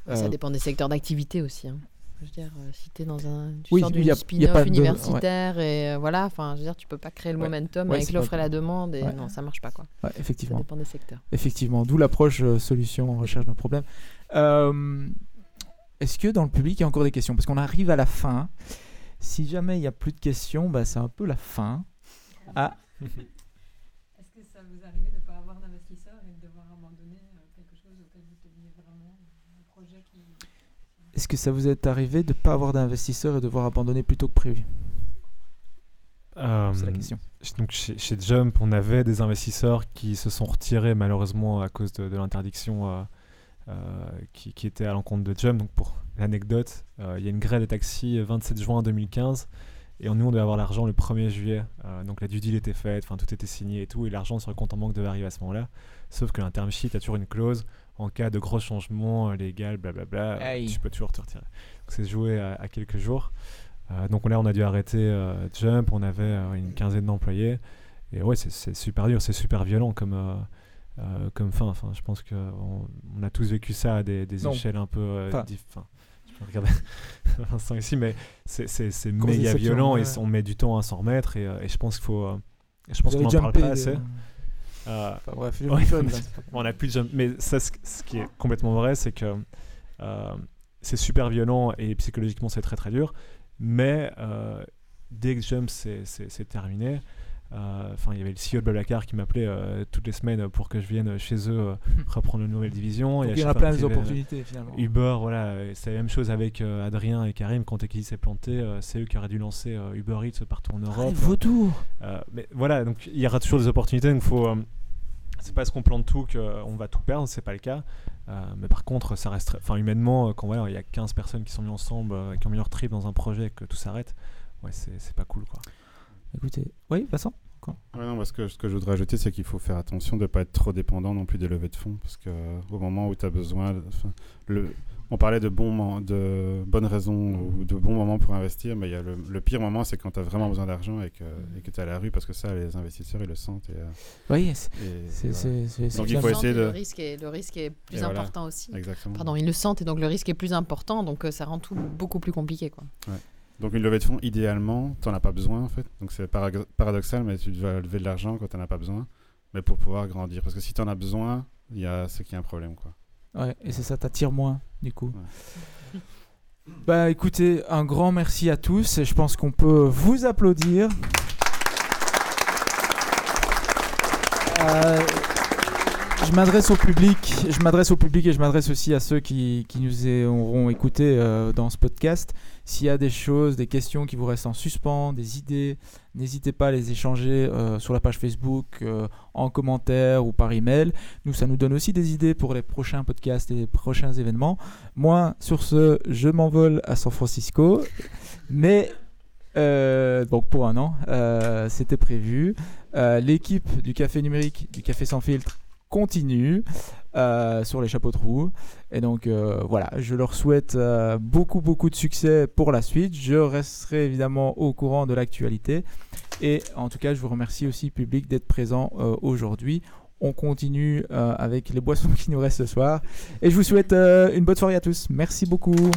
C: Ça dépend des secteurs d'activité aussi. hein. Je veux dire, euh, si tu es dans un. Tu
A: Oui,
C: sors d'une spin-off
A: pas de-
C: universitaire et euh, voilà, enfin, je veux dire, tu peux pas créer le
A: Ouais.
C: momentum
A: Ouais,
C: avec l'offre
A: pas-
C: et la demande et
A: Ouais.
C: non, ça marche pas, quoi.
A: ouais,
C: Ça
A: effectivement.
C: dépend des secteurs.
A: Effectivement, d'où l'approche euh, solution, recherche d'un problème. Euh, Est-ce que dans le public, il y a encore des questions? Parce qu'on arrive à la fin. Si jamais il n'y a plus de questions, bah, c'est un peu la fin. Ah,
H: Est-ce que ça vous arrive de ne pas avoir d'investisseurs et de devoir abandonner euh, quelque chose auquel vous teniez vraiment, un projet qui...
A: est-ce que ça vous est arrivé de ne pas avoir d'investisseurs et de devoir abandonner plus tôt que prévu?
B: Euh,
A: C'est la question.
B: Donc chez, chez Jump, on avait des investisseurs qui se sont retirés malheureusement à cause de, de l'interdiction euh, euh, qui, qui était à l'encontre de Jump. Donc pour l'anecdote, il y a une grève des taxis euh, 27 juin 2015 et nous on devait avoir l'argent le 1er juillet. Donc la due deal était faite, enfin tout était signé et tout et l'argent sur le compte en banque devait arriver à ce moment-là. Sauf que l'interm sheet a toujours une clause en cas de gros changements euh, légal, blablabla, euh,
A: Aïe.
B: tu peux toujours te retirer. C'est joué à, à quelques jours. Euh, donc là, on a dû arrêter euh, Jump, on avait euh, une quinzaine d'employés. et ouais, c'est- super dur, c'est super violent comme, euh, euh, comme fin. Enfin, je pense qu'on on a tous vécu ça à des, échelles un peu. euh,
A: Enfin.
B: je peux regarder Vincent ici, mais c'est- méga violent et
A: ouais.
B: on met du temps à s'en remettre. Et, euh, et je pense qu'il faut. euh, je pense qu'on
A: avez
B: en parle pas assez.
A: euh,
B: Euh,
A: enfin, bref,
B: Ouais,
A: fun,
B: on a plus de jump. Mais ça, ce, qui est complètement vrai, c'est que euh, c'est super violent et psychologiquement c'est très très dur. Mais euh, dès que jump c'est terminé, enfin il y avait le CEO de Blablacar qui m'appelait euh, toutes les semaines pour que je vienne chez eux euh, reprendre une nouvelle division.
A: Il y en a plein d'opportunités finalement.
B: Uber, voilà, c'est la même chose avec euh, Adrien et Karim quand Eki s'est planté, euh, c'est eux qui auraient dû lancer euh, Uber Eats partout en
A: Ah,
B: Europe. Euh, mais voilà, donc il y aura toujours des opportunités. Donc faut, euh, c'est parce qu'on plante tout qu'on va tout perdre, c'est pas le cas. Euh, mais par contre, ça reste, enfin humainement, euh, quand voilà, il y a 15 personnes qui sont mises ensemble, euh, qui ont mis leur trip dans un projet, et que tout s'arrête, ouais, c'est c'est pas cool quoi.
A: Écoutez, oui, Vincent?
E: Ouais, non, parce que ce que je voudrais ajouter, c'est qu'il faut faire attention de ne pas être trop dépendant non plus des levées de fonds, parce que euh, au moment où tu as besoin, le, on parlait de, bons, mo- de bonnes raisons ou de bons moments pour investir, mais il y a le, le pire moment, c'est quand tu as vraiment besoin d'argent et que tu es à la rue, parce que ça, les investisseurs, ils le sentent. Et, euh,
A: Oui, c'est-
E: et- et
A: c'est
E: voilà.
A: c'est- c'est- c'est
E: Donc, il faut essayer de-
C: Le risque, est, le risque est plus
E: Et voilà.
C: important aussi.
E: Exactement.
C: Pardon, ils le sentent et donc le risque est plus important, donc euh, ça rend tout beaucoup plus compliqué. Quoi.
E: Donc une levée de fonds, idéalement, tu n'en as pas besoin en fait. Donc c'est paradoxal, mais tu dois lever de l'argent quand tu n'en as pas besoin, mais pour pouvoir grandir. Parce que si tu en as besoin, il y a ce qui est un problème. Quoi.
A: Ouais, et c'est ça t'attire moins, du coup. Bah écoutez, un grand merci à tous et je pense qu'on peut vous applaudir. Euh, je m'adresse au public, je m'adresse au public et je m'adresse aussi à ceux qui, qui nous auront écouté euh, dans ce podcast. S'il y a des choses, des questions qui vous restent en suspens, des idées, n'hésitez pas à les échanger euh, sur la page Facebook, euh, en commentaire ou par email. Nous, ça nous donne aussi des idées pour les prochains podcasts et les prochains événements. Moi, sur ce, je m'envole à San Francisco, mais euh, donc pour un an, c'était prévu. L'équipe du Café Numérique, du Café Sans Filtre, continue euh, sur les chapeaux de roue. Et donc euh, voilà, je leur souhaite euh, beaucoup beaucoup de succès pour la suite. Je resterai évidemment au courant de l'actualité. Et en tout cas, je vous remercie aussi public d'être présent aujourd'hui. On continue avec les boissons qui nous restent ce soir. Et je vous souhaite une bonne soirée à tous. Merci beaucoup.